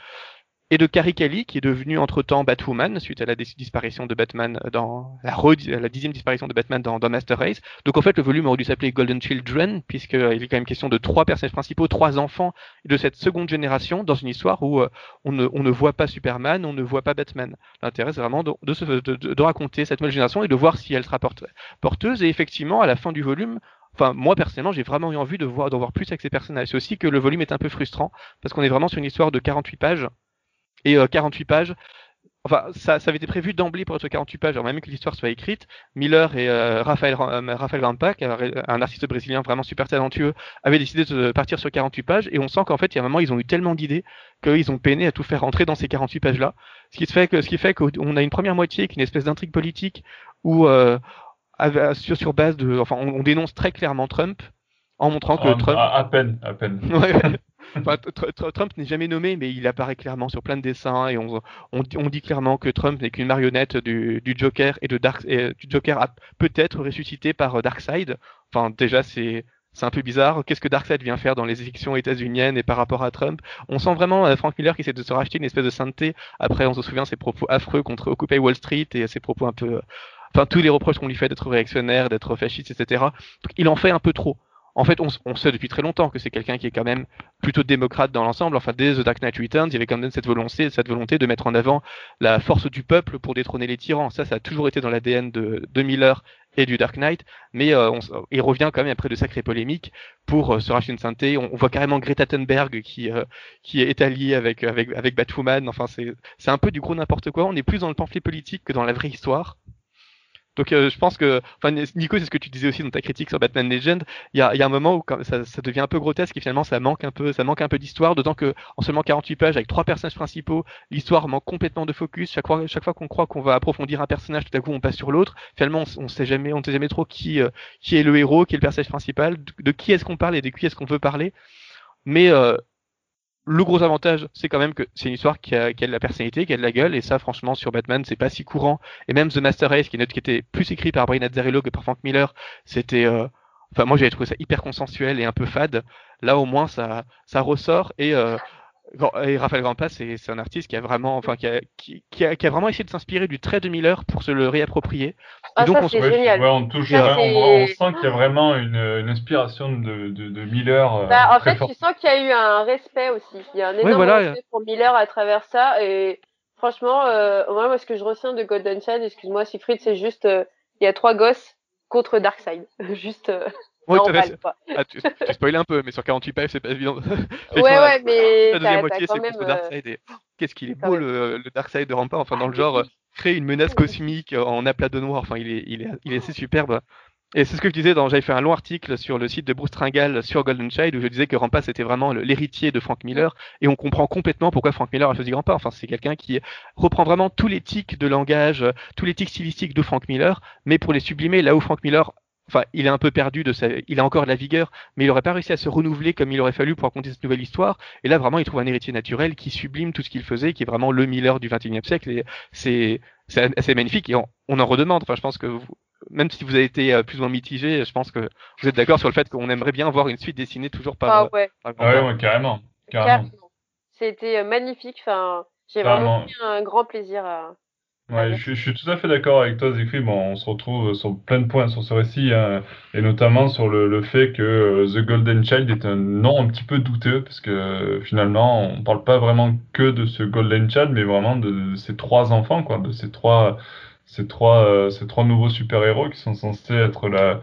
et de Carrie Kelly, qui est devenue entre-temps Batwoman, suite à la disparition de Batman dans la, la dixième disparition de Batman dans, dans, Master Race. Donc en fait, le volume aurait dû s'appeler Golden Children, puisqu'il est quand même question de trois personnages principaux, trois enfants de cette seconde génération, dans une histoire où euh, on, ne, voit pas Superman, on ne voit pas Batman. L'intérêt, c'est vraiment de, raconter cette nouvelle génération et de voir si elle sera porteuse. Et effectivement, à la fin du volume, Enfin, moi personnellement, j'ai vraiment eu envie de voir, d'en voir plus avec ces personnages. C'est aussi que le volume est un peu frustrant parce qu'on est vraiment sur une histoire de 48 pages et 48 euh, pages. Enfin, ça, ça avait été prévu d'emblée pour être 48 pages, avant même que l'histoire soit écrite. Miller et euh, Raphaël, euh, Raphaël Rampak, un artiste brésilien vraiment super talentueux, avaient décidé de partir sur 48 pages, et on sent qu'en fait, il y a un moment, ils ont eu tellement d'idées qu'ils ont peiné à tout faire rentrer dans ces 48 pages-là. Ce qui fait que, ce qui fait qu'on a une première moitié qui est une espèce d'intrigue politique où, euh, sur, sur base de, enfin, on, on, dénonce très clairement Trump en montrant que à, Trump. À, à peine, à peine. [laughs] Trump n'est jamais nommé, mais il apparaît clairement sur plein de dessins et on, dit clairement que Trump n'est qu'une marionnette du, Joker et de Dark, et, du Joker peut-être ressuscité par Darkseid. Enfin, déjà, c'est un peu bizarre. Qu'est-ce que Darkseid vient faire dans les élections états-uniennes et par rapport à Trump? On sent vraiment euh, Frank Miller qui essaie de se racheter une espèce de sainteté. Après, on se souvient ses propos affreux contre Occupy Wall Street et ses propos un peu, enfin tous les reproches qu'on lui fait d'être réactionnaire, d'être fasciste, etc. Il en fait un peu trop en fait, on, on, sait depuis très longtemps que c'est quelqu'un qui est quand même plutôt démocrate dans l'ensemble. Enfin, dès The Dark Knight Returns, il y avait quand même cette volonté, cette volonté de mettre en avant la force du peuple pour détrôner les tyrans. Ça, ça a toujours été dans l'ADN de, de Miller et du Dark Knight, mais euh, on, il revient quand même après de sacrées polémiques pour euh, se racheter une synthé. On, on, voit carrément Greta Thunberg qui euh, qui est alliée avec avec avec Batwoman. Enfin, c'est un peu du gros n'importe quoi. On est plus dans le pamphlet politique que dans la vraie histoire. Donc euh, je pense que, enfin Nico, c'est ce que tu disais aussi dans ta critique sur Batman Legend. Il y a, y a, un moment où ça, ça, devient un peu grotesque et finalement ça manque un peu, ça manque un peu d'histoire. D'autant que en seulement 48 pages avec trois personnages principaux, l'histoire manque complètement de focus. Chaque fois, chaque fois qu'on croit qu'on va approfondir un personnage, tout à coup on passe sur l'autre. Finalement, on, on, sait jamais, on sait jamais trop qui euh, qui est le héros, qui est le personnage principal, de, de qui est-ce qu'on parle et de qui est-ce qu'on veut parler. Mais euh, le gros avantage, c'est quand même que c'est une histoire qui a, de la personnalité, qui a de la gueule, et ça, franchement, sur Batman, c'est pas si courant. Et même The Master Race, qui est une qui était plus écrit par Brian Azzarello que par Frank Miller, c'était, euh... enfin, moi, j'avais trouvé ça hyper consensuel et un peu fade. Là, au moins, ça, ça ressort et euh, et Raphaël Grampas, c'est un artiste qui a vraiment, enfin, qui a, qui, qui a, qui a vraiment essayé de s'inspirer du trait de Miller pour se le réapproprier. Ah, et donc, ça, on, c'est Ouais, génial. ouais, on, touche, Ça, on, c'est- on sent qu'il y a vraiment une, une inspiration de, de, de Miller. euh, Bah, en fait, tu sens qu'il y a eu un respect aussi. Il y a un énorme voilà. respect pour Miller à travers ça. Et franchement, euh, moi, moi, ce que je retiens de Golden Child, excuse-moi, Siegfried, c'est juste, euh, il y a trois gosses contre Darkseid. [laughs] juste euh, Ouais, fait. quoi. Ah, tu, tu spoilé un peu, mais sur 48 pages, c'est pas évident. Ouais, [laughs] ouais, mais La deuxième moitié, c'est contre euh, Darkseid. Et... oh, Qu'est-ce qu'il est beau, le, le Darkseid de Rampart. Enfin, dans le genre, euh, créer une menace cosmique euh, en aplat de noir. Enfin, il est, il est, il est assez superbe. Et c'est ce que je disais, dans, j'avais fait un long article sur le site de Bruce Tringal sur Golden Child où je disais que Rampa c'était vraiment l'héritier de Frank Miller et on comprend complètement pourquoi Frank Miller a choisi Rampa. Enfin, c'est quelqu'un qui reprend vraiment tous les tics de langage, euh, tous les tics stylistiques de Frank Miller, mais pour les sublimer là où Frank Miller, enfin, il est un peu perdu de sa, il a encore de la vigueur, mais il aurait pas réussi à se renouveler comme il aurait fallu pour raconter cette nouvelle histoire. Et là, vraiment, il trouve un héritier naturel qui sublime tout ce qu'il faisait, qui est vraiment le Miller du 21e siècle. Et c'est, c'est assez magnifique et on, on en redemande. Enfin, je pense que vous- même si vous avez été euh, plus ou moins mitigé, je pense que vous êtes d'accord sur le fait qu'on aimerait bien voir une suite dessinée toujours par. Ah euh, ouais, par Ah ouais, ouais, carrément. Carrément. C'était euh, magnifique. Enfin, j'ai vraiment pris un grand plaisir à. Ouais, je, suis- je suis tout à fait d'accord avec toi, Zikri. Bon, on se retrouve sur plein de points sur ce récit, hein, et notamment sur le, le fait que euh, The Golden Child est un nom un petit peu douteux, parce que euh, finalement, on parle pas vraiment que de ce Golden Child, mais vraiment de, ces trois enfants, quoi, de ces trois, ces trois, euh, ces trois nouveaux super-héros qui sont censés être la,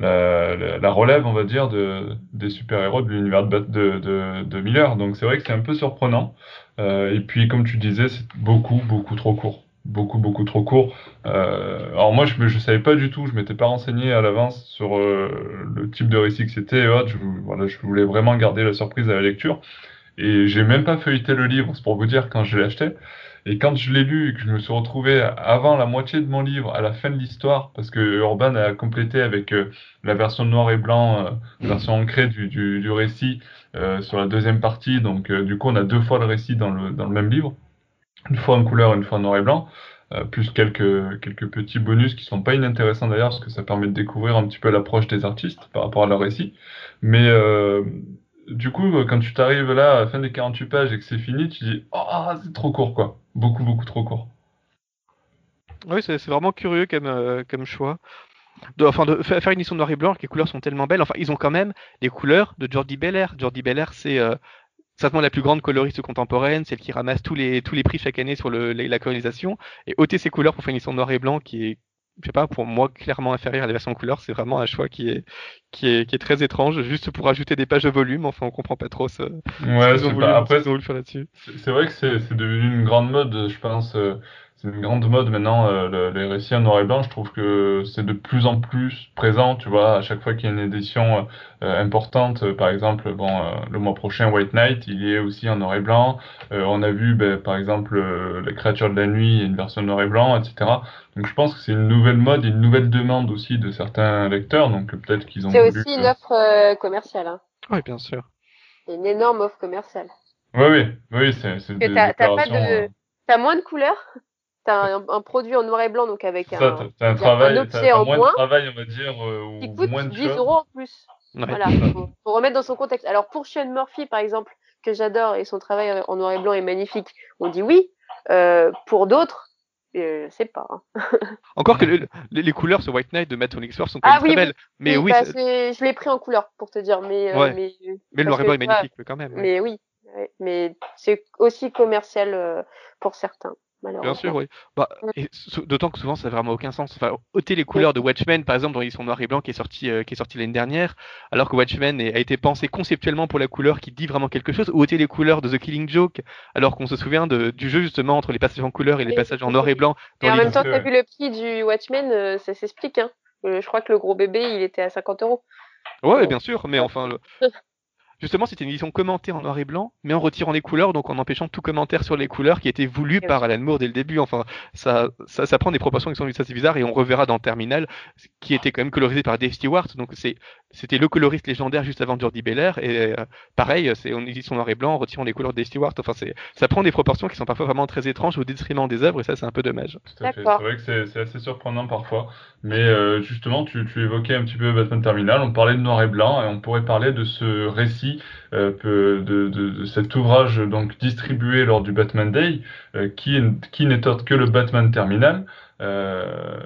la, la, la relève, on va dire, de, des super-héros de l'univers de, de, de Miller. Donc c'est vrai que c'est un peu surprenant. Euh, et puis, comme tu disais, c'est beaucoup, beaucoup trop court. Beaucoup, beaucoup trop court. Euh, alors moi, je ne savais pas du tout, je m'étais pas renseigné à l'avance sur euh, le type de récit que c'était. et autres. Je, voilà, je voulais vraiment garder la surprise à la lecture. Et j'ai même pas feuilleté le livre, c'est pour vous dire quand je l'ai acheté. Et quand je l'ai lu et que je me suis retrouvé avant la moitié de mon livre, à la fin de l'histoire, parce que Urban a complété avec euh, la version noir et blanc, euh, version ancrée du, du, du récit sur la deuxième partie. Donc du coup, on a deux fois le récit dans le, dans le même livre, une fois en couleur, une fois en noir et blanc, euh, plus quelques, quelques petits bonus qui sont pas inintéressants d'ailleurs, parce que ça permet de découvrir un petit peu l'approche des artistes par rapport à leur récit. Mais euh, du coup, quand tu t'arrives là à la fin des 48 pages et que c'est fini, tu dis Oh, c'est trop court, quoi. Beaucoup, beaucoup trop court. Oui, c'est vraiment curieux comme, euh, comme choix. De, enfin, de faire une édition noir et blanc, les couleurs sont tellement belles. Enfin, ils ont quand même les couleurs de Jordi Belair. Jordi Belair, c'est euh, certainement la plus grande coloriste contemporaine, celle qui ramasse tous les, tous les prix chaque année sur le, la colonisation. Et ôter ses couleurs pour faire une édition noir et blanc qui est, je sais pas, pour moi, clairement inférieure à la version couleur, c'est vraiment un choix qui est, qui est, qui est très étrange, juste pour ajouter des pages de volume. Enfin, on comprend pas trop ce, ouais, ce pas, après, là-dessus. C'est vrai que c'est devenu une grande mode, je pense. Euh, c'est une grande mode maintenant, euh, les récits en noir et blanc. Je trouve que c'est de plus en plus présent, tu vois, à chaque fois qu'il y a une édition euh, importante. Euh, par exemple, bon, le mois prochain, White Knight, il est aussi en noir et blanc. on a vu, ben, par exemple, Les créatures de la nuit, une version noir et blanc, etc. Donc je pense que c'est une nouvelle mode, une nouvelle demande aussi de certains lecteurs. Donc peut-être qu'ils ont. C'est aussi une offre commerciale. Hein. Oui, bien sûr. Une énorme offre commerciale. Oui, oui, oui, c'est. T'as pas de. T'as moins de couleurs? T'as un, produit en noir et blanc, donc avec un, un, travail, objet en moins, de travail, on va dire, euh, qui coûte 10 euros en plus. Voilà, faut, faut, remettre dans son contexte. Alors pour Sean Murphy, par exemple, que j'adore et son travail en noir et blanc est magnifique, on dit oui. Euh, pour d'autres, euh, je sais pas. Hein. [laughs] Encore que les couleurs sur White Knight de Matt Onyxworth sont quand ah, même oui, très belles. Mais oui, bah, je l'ai pris en couleur pour te dire, mais euh, mais, mais le noir et blanc est magnifique quand même. Mais oui, mais c'est aussi commercial euh, pour certains. Bien sûr, oui. Bah, mm. D'autant que souvent, ça n'a vraiment aucun sens. Enfin, ôter les couleurs de Watchmen, par exemple, dont ils sont noir et blanc, qui est sorti, euh, qui est sorti l'année dernière, alors que Watchmen a été pensé conceptuellement pour la couleur qui dit vraiment quelque chose, ou ôter les couleurs de The Killing Joke, alors qu'on se souvient de, du jeu justement entre les passages en couleur et les passages en noir et blanc. Et en même temps, tu as vu le prix du Watchmen, euh, ça s'explique. Hein. Euh, je crois que le gros bébé, il était à 50 euros. Ouais, bien sûr, mais enfin, le... [laughs] Justement, c'était une édition commentée en noir et blanc, mais en retirant les couleurs, donc en empêchant tout commentaire sur les couleurs qui était voulu par Alan Moore dès le début. Enfin, ça, ça, ça prend des proportions qui sont assez bizarres et on reverra dans Terminal, qui était quand même colorisé par Dave Stewart. Donc c'est, c'était le coloriste légendaire juste avant Jordi Belair. Et euh, pareil, c'est en édition noir et blanc, en retirant les couleurs de Dave Stewart. Enfin, c'est, ça prend des proportions qui sont parfois vraiment très étranges au détriment des œuvres et ça, c'est un peu dommage. C'est vrai que c'est, assez surprenant parfois. Mais euh, justement, tu, tu évoquais un petit peu Batman Terminal. On parlait de noir et blanc et on pourrait parler de ce récit euh, de, de, cet ouvrage donc distribué lors du Batman Day, euh, qui, qui n'est autre que le Batman Terminal. Euh,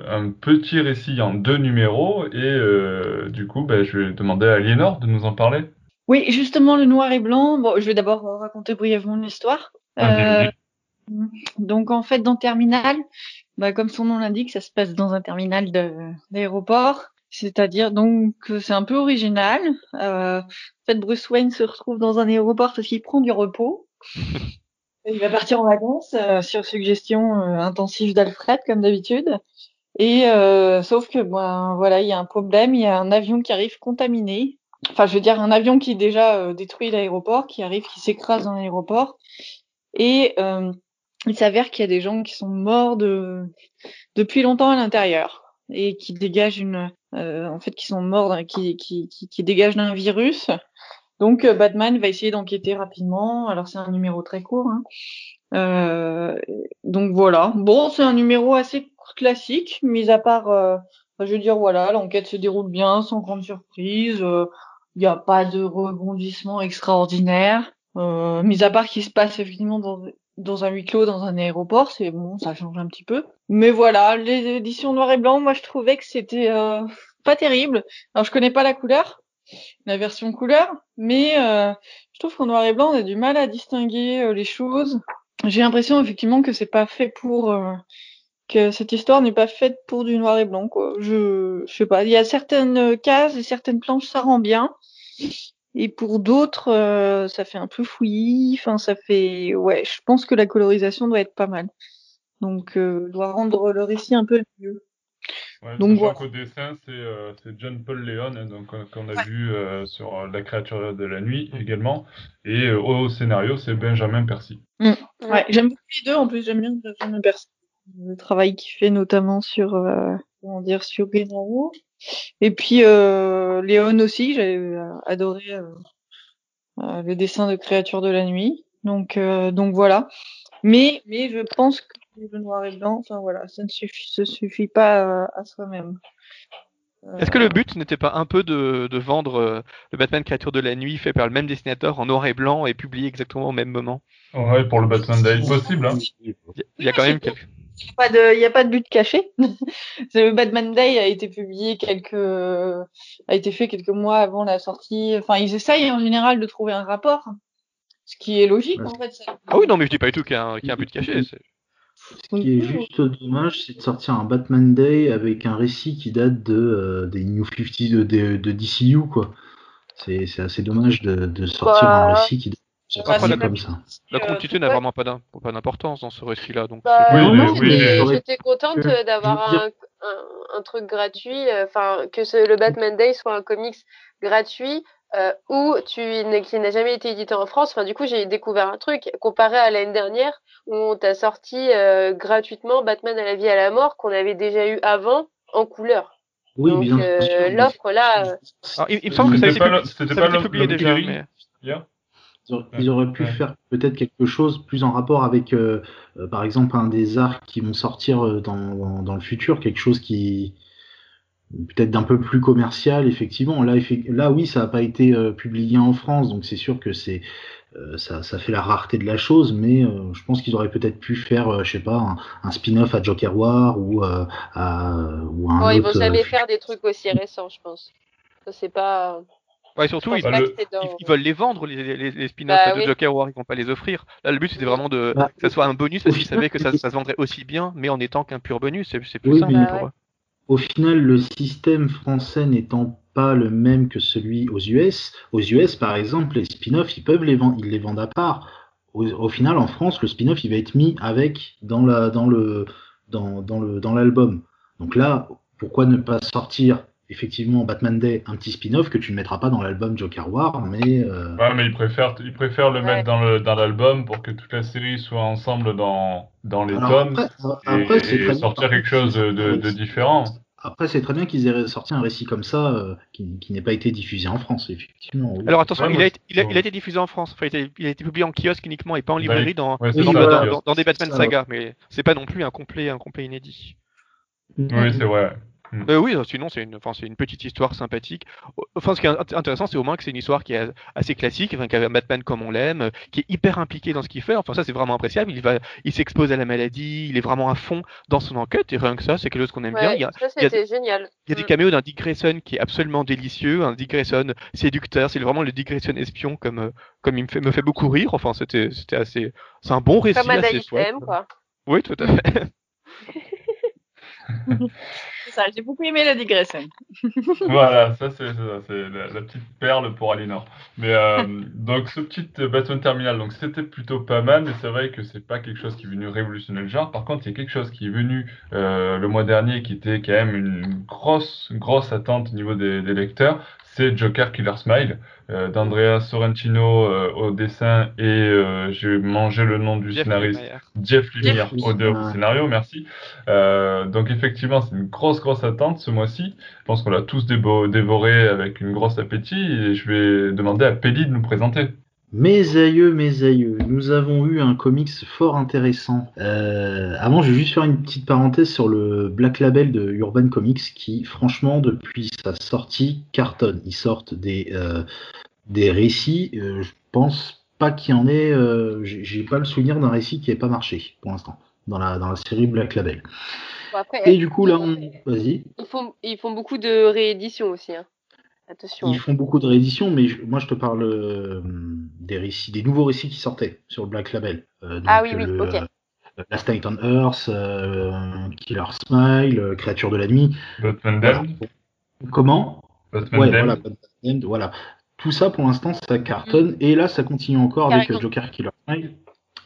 un petit récit en deux numéros et du coup ben, je vais demander à Aliénor de nous en parler. Oui, justement le noir et blanc. Bon, je vais d'abord raconter brièvement l'histoire. Ah, donc en fait dans Terminal, bah, comme son nom l'indique, ça se passe dans un terminal d'aéroport. C'est-à-dire, donc, c'est un peu original. Euh, en fait, Bruce Wayne se retrouve dans un aéroport parce qu'il prend du repos. [laughs] il va partir en vacances euh, sur suggestion euh, intensive d'Alfred, comme d'habitude. Et euh, sauf que, ben, voilà, il y a un problème. Il y a un avion qui arrive contaminé. Enfin, je veux dire, un avion qui déjà euh, détruit l'aéroport, qui arrive, qui s'écrase dans l'aéroport. Et il s'avère qu'il y a des gens qui sont morts de... depuis longtemps à l'intérieur et qui dégagent une, euh, en fait, qui sont morts, qui, qui, qui, qui dégagent d'un virus. Donc euh, Batman va essayer d'enquêter rapidement. Alors c'est un numéro très court. Hein. Euh, donc voilà. Bon, c'est un numéro assez classique, mis à part, euh, je veux dire voilà, l'enquête se déroule bien, sans grande surprise. Il n'y a pas de rebondissement extraordinaire. Euh, mis à part qu'il se passe effectivement dans, dans un huis clos, dans un aéroport, c'est bon, ça change un petit peu. Mais voilà, les éditions noir et blanc, moi je trouvais que c'était euh, pas terrible. Alors je connais pas la couleur, la version couleur, mais euh, je trouve qu'en noir et blanc on a du mal à distinguer euh, les choses. J'ai l'impression effectivement que c'est pas fait pour que cette histoire n'est pas faite pour du noir et blanc quoi. Je je sais pas, il y a certaines cases et certaines planches ça rend bien. Et pour d'autres, euh, ça fait un peu fouillis. Enfin, ça fait. Ouais, je pense que la colorisation doit être pas mal. Donc, euh, doit rendre le récit un peu mieux. Ouais, donc voilà. qu'au dessin, c'est euh, John Paul Leon, hein, donc euh, qu'on a vu euh, sur La créature de la nuit mm. également. Et au scénario, c'est Benjamin Percy. Mm. Ouais, j'aime beaucoup les deux. En plus, j'aime bien Benjamin Percy. Le travail qu'il fait notamment sur comment dire sur Green et puis euh, Léon aussi, j'ai euh, adoré euh, euh, le dessin de créatures de la nuit. Donc donc voilà. Mais mais je pense que le noir et blanc, enfin voilà, ça ne suffit, ça suffit pas à soi-même. Est-ce que le but n'était pas un peu de, de vendre euh, le Batman Créature de la Nuit fait par le même dessinateur en noir et blanc et publié exactement au même moment? Ouais, pour le Batman Day, possible. Hein. Il y a- il y a quand même quelques... Il n'y a, pas de- il y a pas de but caché. [laughs] Le Batman Day a été publié quelques, a été fait quelques mois avant la sortie. Enfin, ils essayent en général de trouver un rapport, ce qui est logique Ouais. en fait. ça- Ah oui, non, mais je dis pas du tout qu'il y a un, qu'il y a un but caché. Ce qui est juste dommage, c'est de sortir un Batman Day avec un récit qui date de euh, des New 50 de, de, de DCU quoi. C'est c'est assez dommage de, de sortir Bah, un récit qui date Bah, c'est- comme ça. La Euh, quantité n'a ouais. vraiment pas d'im- pas d'importance dans ce récit-là. Donc Bah, Oui, non, oui, j'étais contente euh, d'avoir un, un, un truc gratuit, euh, enfin que ce, le Batman Day soit un comics gratuit euh, où tu qui n'a jamais été édité en France. Enfin, du coup, j'ai découvert un truc comparé à l'année dernière où on t'a sorti euh, gratuitement Batman à la vie à la mort qu'on avait déjà eu avant en couleur. Oui, Donc, bien euh, l'offre, là, euh, Alors, il, il me semble que ça a C'était été, pas publié- déjà. Mais... Hier Ils auraient, ils auraient pu Ouais. faire peut-être quelque chose plus en rapport avec, euh, euh, par exemple, un des arcs qui vont sortir euh, dans, dans, dans le futur, quelque chose qui peut-être d'un peu plus commercial, effectivement. Là, là oui, ça n'a pas été euh, publié en France, donc c'est sûr que c'est euh, ça, ça fait la rareté de la chose, mais euh, je pense qu'ils auraient peut-être pu faire, euh, je sais pas, un, un spin-off à Joker War ou, euh, à, ou à un bon, ils vont autre. jamais euh, faire des trucs aussi récents, je pense. Ça, c'est pas. Ouais, surtout, ils, le- veulent les vendre, les, les, les spin-offs Bah de oui. Joker War, ils vont pas les offrir. Là, le but, c'était vraiment de Bah, que ça soit un bonus parce qu'ils savaient que ça, ça se vendrait aussi bien, mais en étant qu'un pur bonus, c'est plus Oui, simple pour eux. Au final, le système français n'étant pas le même que celui aux US, aux US par exemple, les spin-offs, ils peuvent les vendre, ils les vendent à part. Au, au final, en France, le spin-off, il va être mis avec dans la, dans le, dans, dans le, dans l'album. Donc là, pourquoi ne pas sortir effectivement Batman Day un petit spin-off que tu ne mettras pas dans l'album Joker War, mais euh, Ouais, mais ils préfèrent, ils préfèrent le Ouais. mettre dans le dans l'album pour que toute la série soit ensemble dans dans les Alors, tomes après, après, et, c'est et très bien. sortir quelque chose de, de, de différent. Après, c'est très bien qu'ils aient sorti un récit comme ça euh, qui, qui n'ait pas été diffusé en France, effectivement. oui. Alors attention, Ouais, il, a été, il, a, je- il a été diffusé en France. Enfin, il, a été, il a été publié en kiosque uniquement et pas en Ouais. librairie dans, Ouais, dans, ça, voilà. dans- le dans- kiosque. dans des Batman Ça, saga, mais c'est pas non plus un complet, un complet inédit. Oui, c'est vrai. Euh, oui, sinon c'est une, enfin, c'est une petite histoire sympathique. Enfin, ce qui est int- intéressant, c'est au moins que c'est une histoire qui est assez classique, enfin, qu'un Batman comme on l'aime, euh, qui est hyper impliqué dans ce qu'il fait. Enfin, ça, c'est vraiment appréciable. Il va, il s'expose à la maladie, il est vraiment à fond dans son enquête, et rien que ça, c'est quelque chose qu'on aime bien. Il y a, ça, il y a- c'était génial. il y a des Mm. caméos d'un Dick Grayson qui est absolument délicieux, un Dick Grayson séducteur. C'est vraiment le Dick Grayson espion comme, euh, comme il me fait, me fait beaucoup rire. Enfin, c'était, c'était assez, c'est un bon récit, Comme un assez quoi. Oui, tout à fait. [laughs] [laughs] C'est ça, j'ai beaucoup aimé la digression. [laughs] Voilà, ça c'est ça, c'est la, la petite perle pour Alinor. Mais euh, [laughs] donc ce petit euh, Batman Terminal, donc c'était plutôt pas mal, mais c'est vrai que c'est pas quelque chose qui est venu révolutionner le genre. Par contre, il y a quelque chose qui est venu euh, le mois dernier qui était quand même une grosse grosse attente au niveau des, des lecteurs, c'est Joker Killer Smile euh, d'Andrea Sorrentino euh, au dessin et euh, j'ai mangé le nom du Jeff scénariste. Lemire. Jeff Lemire Jeff au, scénario, merci. Euh, donc effectivement, c'est une grosse, grosse attente ce mois-ci. Je pense qu'on l'a tous dévo- dévoré avec une grosse appétit et je vais demander à Pelli de nous présenter. Mes aïeux, mes aïeux, nous avons eu un comics fort intéressant. Euh, avant, je vais juste faire une petite parenthèse sur le Black Label de Urban Comics qui, franchement, depuis sa sortie, cartonne. Ils sortent des, euh, des récits. euh, je pense pas qu'il y en ait. euh, J'ai pas le souvenir d'un récit qui ait pas marché pour l'instant dans la, dans la série Black Label. Bon, après, Et du coup, là, on... vas-y. ils, font, ils font beaucoup de rééditions aussi. Hein. Attention. Ils font beaucoup de rééditions, mais je- moi je te parle euh, des récits, des nouveaux récits qui sortaient sur le Black Label. Euh, donc, Ah oui, oui, le, ok. euh, Last Night on Earth, euh, Killer Smile, euh, Créature de la nuit. Voilà. Comment Batman Ouais, voilà, Batman voilà. Tout ça pour l'instant ça cartonne et là ça continue encore avec Carrément. euh, Joker Killer Smile.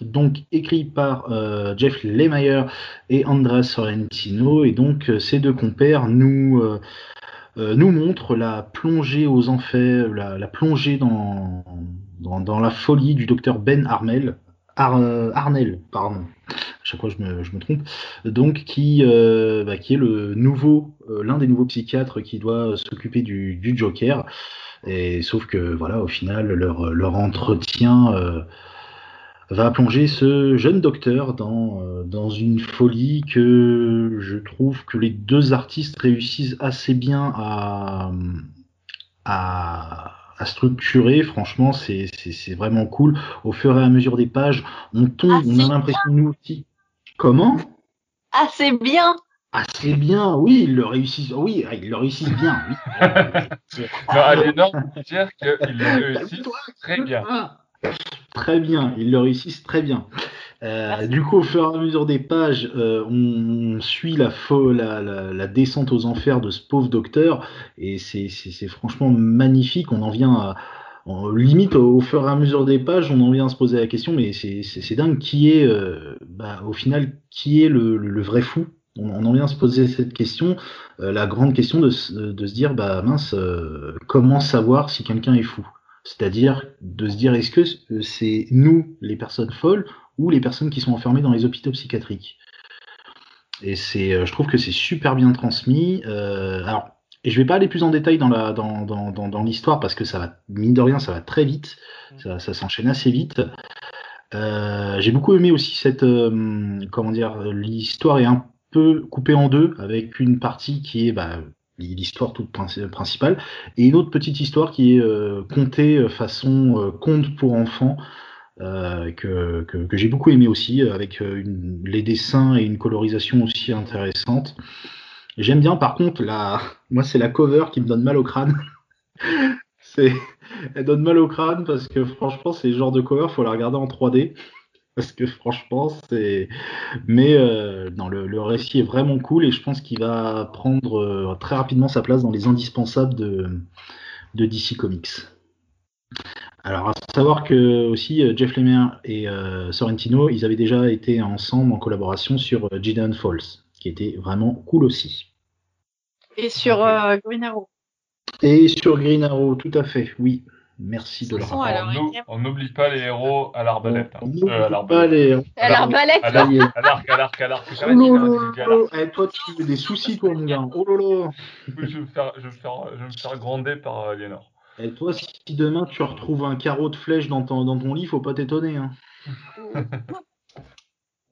Donc écrit par euh, Jeff Lemire et Andrea Sorrentino et donc euh, ces deux compères nous euh, nous montrent la plongée aux enfers, la, plongée dans, dans, la folie du docteur Ben Armel, Ar- Arnel, pardon. À chaque fois je me, je me trompe. Donc qui, bah, qui est le nouveau, l'un des nouveaux psychiatres qui doit s'occuper du, du Joker. Et sauf que voilà, au final, leur, leur entretien va plonger ce jeune docteur dans, euh, dans une folie que je trouve que les deux artistes réussissent assez bien à, à, à structurer. Franchement, c'est c'est vraiment cool. Au fur et à mesure des pages, on tombe, on a l'impression nous aussi. Comment? C'est bien Assez bien, oui, ils le réussissent. Oui, ils le réussissent bien. Oui. [laughs] Non, dire qu'il le réussit Calme-toi. très bien. Très bien, ils le réussissent très bien. Euh, du coup, au fur et à mesure des pages, euh, on, on suit la, fo- la, la, la descente aux enfers de ce pauvre docteur, et c'est franchement magnifique. On en vient à, limite au, au fur et à mesure des pages, on en vient à se poser la question, mais c'est dingue qui est, euh, bah, au final, qui est le, le- le vrai fou? On, on en vient à se poser cette question, la grande question de, se- de se dire, bah mince, comment savoir si quelqu'un est fou? C'est-à-dire de se dire est-ce que c'est nous, les personnes folles, ou les personnes qui sont enfermées dans les hôpitaux psychiatriques? Et c'est, euh, je trouve que c'est super bien transmis. Euh, alors, et je vais pas aller plus en détail dans la dans, dans, dans, dans l'histoire parce que ça va mine de rien, ça va très vite, ça, ça s'enchaîne assez vite. Euh, j'ai beaucoup aimé aussi cette euh, comment dire, l'histoire est un peu coupée en deux avec une partie qui est bah, l'histoire toute princi- principale et une autre petite histoire qui est euh, contée euh, façon euh, conte pour enfants euh, que, que, j'ai beaucoup aimé aussi avec les dessins et une colorisation aussi intéressante. J'aime bien par contre la [laughs] moi c'est la cover qui me donne mal au crâne. [laughs] elle donne mal au crâne parce que franchement c'est le genre de cover faut la regarder en 3D parce que franchement c'est mais euh, non, le, le récit est vraiment cool et je pense qu'il va prendre euh, très rapidement sa place dans les indispensables de, de DC Comics. Alors, à savoir que aussi euh, Jeff Lemire et euh, Sorrentino, ils avaient déjà été ensemble en collaboration sur Gideon Falls, qui était vraiment cool aussi. Et sur Green Arrow. Et sur Green Arrow, tout à fait, oui. Merci de le rappeler. alors, On n'oublie pas les héros à l'arbalète. hein. On Euh, n'oublie à pas l'arbalète. les- À l'arbalète À l'arc, à l'arc, à l'arc, à l'arc. Oh. Eh, toi, tu as des soucis, toi, mon gars. Oh là là. Je vais me faire, gronder par euh, Aliénor. Et toi, si demain tu retrouves un carreau de flèche dans ton, dans ton lit, faut pas t'étonner. Hein. [laughs]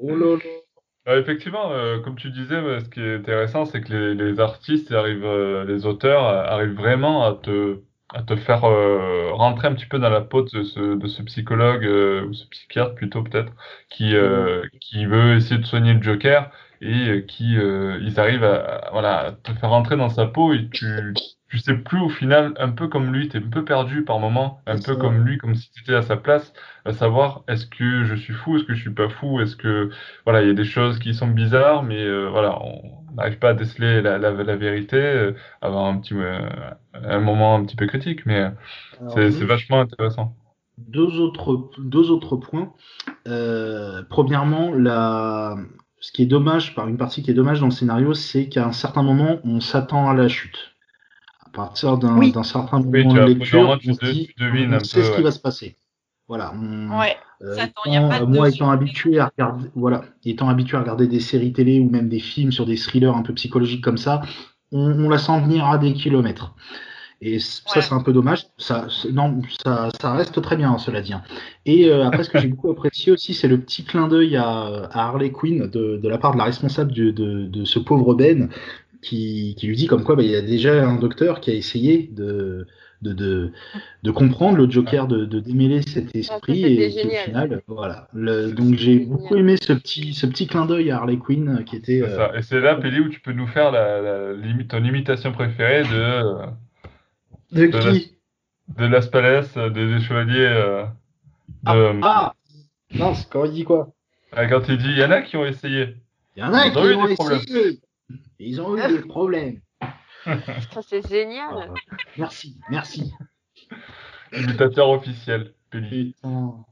Oh là là. Euh, effectivement, euh, comme tu disais, ouais, ce qui est intéressant, c'est que les, les artistes arrivent, euh, les auteurs euh, arrivent vraiment à te, à te faire euh, rentrer un petit peu dans la peau de ce, de ce psychologue euh, ou ce psychiatre plutôt peut-être qui, euh, qui veut essayer de soigner le Joker et euh, qui euh, ils arrivent à, à- voilà à te faire rentrer dans sa peau et tu tu sais plus au final un peu comme lui, t'es un peu perdu par moment, un peu ça. comme lui, comme si tu étais à sa place, à savoir est-ce que je suis fou, est-ce que je suis pas fou, est-ce que voilà, il y a des choses qui sont bizarres, mais euh, voilà, on n'arrive pas à déceler la, la, la vérité, euh, avoir un petit euh, un moment un petit peu critique, mais euh, c'est vachement intéressant. deux autres, deux autres points. Euh, premièrement, la... ce qui est dommage, par une partie qui est dommage dans le scénario, c'est qu'à un certain moment, on s'attend à la chute. À partir d'un Oui. certain moment Oui, de lecture, on, se dit, on sait ce qui ouais. va se passer. Voilà. on- Ouais. Euh, y a pas moi, dessus. étant habitué à regarder, voilà, étant habitué à regarder des séries télé ou même des films sur des thrillers un peu psychologiques comme ça, on, on la sent venir à des kilomètres. Et ça, c'est un peu dommage. Ça, non, ça, ça reste très bien, cela dit. hein. Et euh, après, ce que j'ai beaucoup apprécié aussi, c'est le petit clin d'œil à, à Harley Quinn de, de la part de la responsable du- de, de ce pauvre Ben, qui, qui lui dit comme quoi bah, il y a déjà un docteur qui a essayé de, de, de, de comprendre le Joker, de, de démêler cet esprit, c'était et qui, au final, voilà. Le- donc j'ai beaucoup aimé ce petit, ce petit clin d'œil à Harley Quinn euh, qui était. C'est euh, ça. Et c'est là, Péli, où tu peux nous faire la, la, ton imitation préférée de, euh, de qui de Las Palais, des, des chevaliers. euh, de, Ah Non, c'est quand il dit quoi? Euh, quand il dit, il y en a qui ont essayé. Il y en a Ils qui ont eu ont des problèmes. essayé. Ils ont eu des [laughs] problèmes. Ça, c'est génial. Ah, merci, merci. Imitateur officiel, Péli. Putain.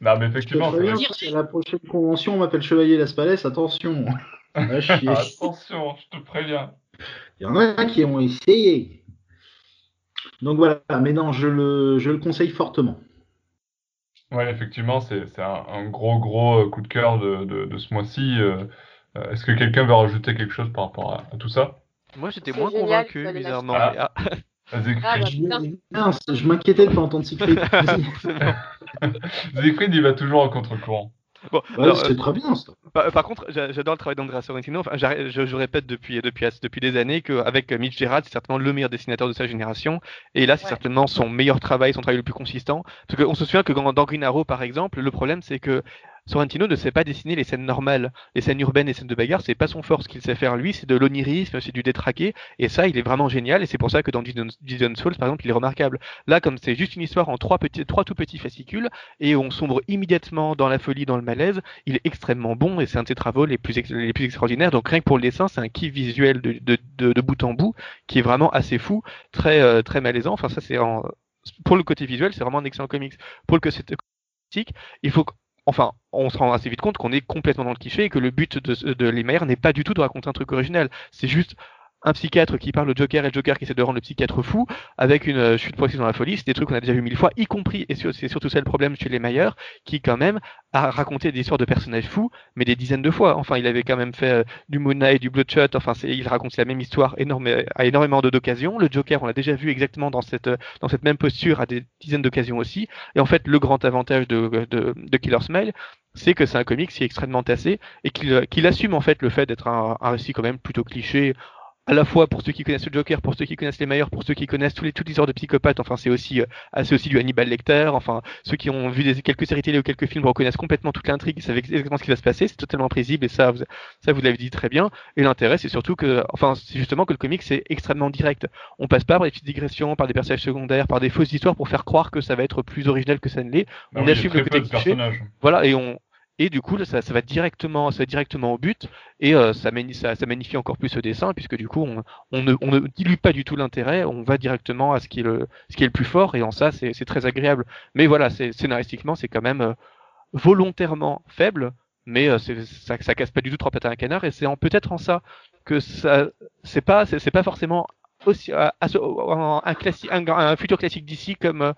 Non, mais Je te effectivement, vrai. si à la prochaine convention, on m'appelle Chevalier Las Palais, attention. [laughs] Ah, attention, je te préviens. Il y en a qui ont essayé. Donc voilà, mais non, je le, je le conseille fortement. Ouais, effectivement, c'est c'est un, un gros, gros euh, coup de cœur de, de, de ce mois-ci. euh, euh, Est-ce que quelqu'un veut rajouter quelque chose par rapport à, à tout ça? Moi, j'étais moins génial, convaincu, bizarrement. mais- ah, Vas-y, Ah, bah, je m'inquiétais de pas entendre bon. [laughs] Siegfried, il va toujours en contre-courant. Bon, Ouais, c'est très bien ça. Par, par contre, j'a- j'adore le travail d'Andrea Sorrentino. Enfin, je, je répète depuis, depuis, depuis des années qu'avec Mitch Gerrard, c'est certainement le meilleur dessinateur de sa génération. Et là, c'est Ouais. certainement son meilleur travail, son travail le plus consistant. Parce qu'on se souvient que dans, dans Green Arrow, par exemple, le problème, c'est que Sorrentino ne sait pas dessiner les scènes normales. Les scènes urbaines, les scènes de bagarre, c'est pas son fort. Ce qu'il sait faire, lui, c'est de l'onirisme, c'est du détraqué. Et ça, il est vraiment génial. Et c'est pour ça que dans Gideon Souls, par exemple, il est remarquable. Là, comme c'est juste une histoire en trois, petits, trois tout petits fascicules, et on sombre immédiatement dans la folie, dans le malaise, il est extrêmement bon et c'est un de ses travaux les plus, extraordinaires. Donc rien que pour le dessin, c'est un kiff visuel de, bout en bout qui est vraiment assez fou, très, euh, très malaisant. Enfin, ça, c'est pour le côté visuel, c'est vraiment un excellent comics. Pour le côté il faut Enfin, on se rend assez vite compte qu'on est complètement dans le cliché et que le but de, de n'est pas du tout de raconter un truc original. C'est juste un psychiatre qui parle au Joker et le Joker qui essaie de rendre le psychiatre fou avec une euh, chute progressive dans la folie. C'est des trucs qu'on a déjà vu mille fois, y compris, et c'est surtout ça le problème chez les Mayer, qui quand même a raconté des histoires de personnages fous, mais des dizaines de fois. Enfin, il avait quand même fait euh, du Moon Knight, du Bloodshot, enfin, il raconte la même histoire à énormément d'occasions. Le Joker, on l'a déjà vu exactement dans cette, euh, dans cette même posture à des dizaines d'occasions aussi. Et en fait, le grand avantage de, Killer Smile, c'est que c'est un comic qui est extrêmement tassé et qu'il qu'il assume en fait le fait d'être un récit quand même plutôt cliché à la fois pour ceux qui connaissent le Joker, pour ceux qui connaissent les meilleurs, pour ceux qui connaissent tous les, toutes les de psychopathes. Enfin, c'est aussi, euh, c'est aussi du Hannibal Lecter. Enfin, ceux qui ont vu des, quelques séries télé ou quelques films reconnaissent complètement toute l'intrigue, ils savent exactement ce qui va se passer. C'est totalement prévisible et ça, vous, ça vous l'avez dit très bien. Et l'intérêt, c'est surtout que, enfin, c'est justement que le comic c'est extrêmement direct. On passe pas par des petites digressions, par des personnages secondaires, par des fausses histoires pour faire croire que ça va être plus original que ça ne l'est. Ah On oui, assume le côté cliché. Voilà, et on et du coup ça, va directement, ça va directement au but. Et euh, ça, magnifie encore plus ce dessin puisque du coup on, ne, dilue pas du tout l'intérêt, on va directement à ce qui est le, plus fort. Et en ça c'est très agréable. Mais voilà, scénaristiquement c'est quand même euh, volontairement faible, mais euh, ça, ça casse pas du tout trois pattes à un canard. Et c'est peut-être en ça que ça c'est pas forcément aussi un, un, futur classique d'ici comme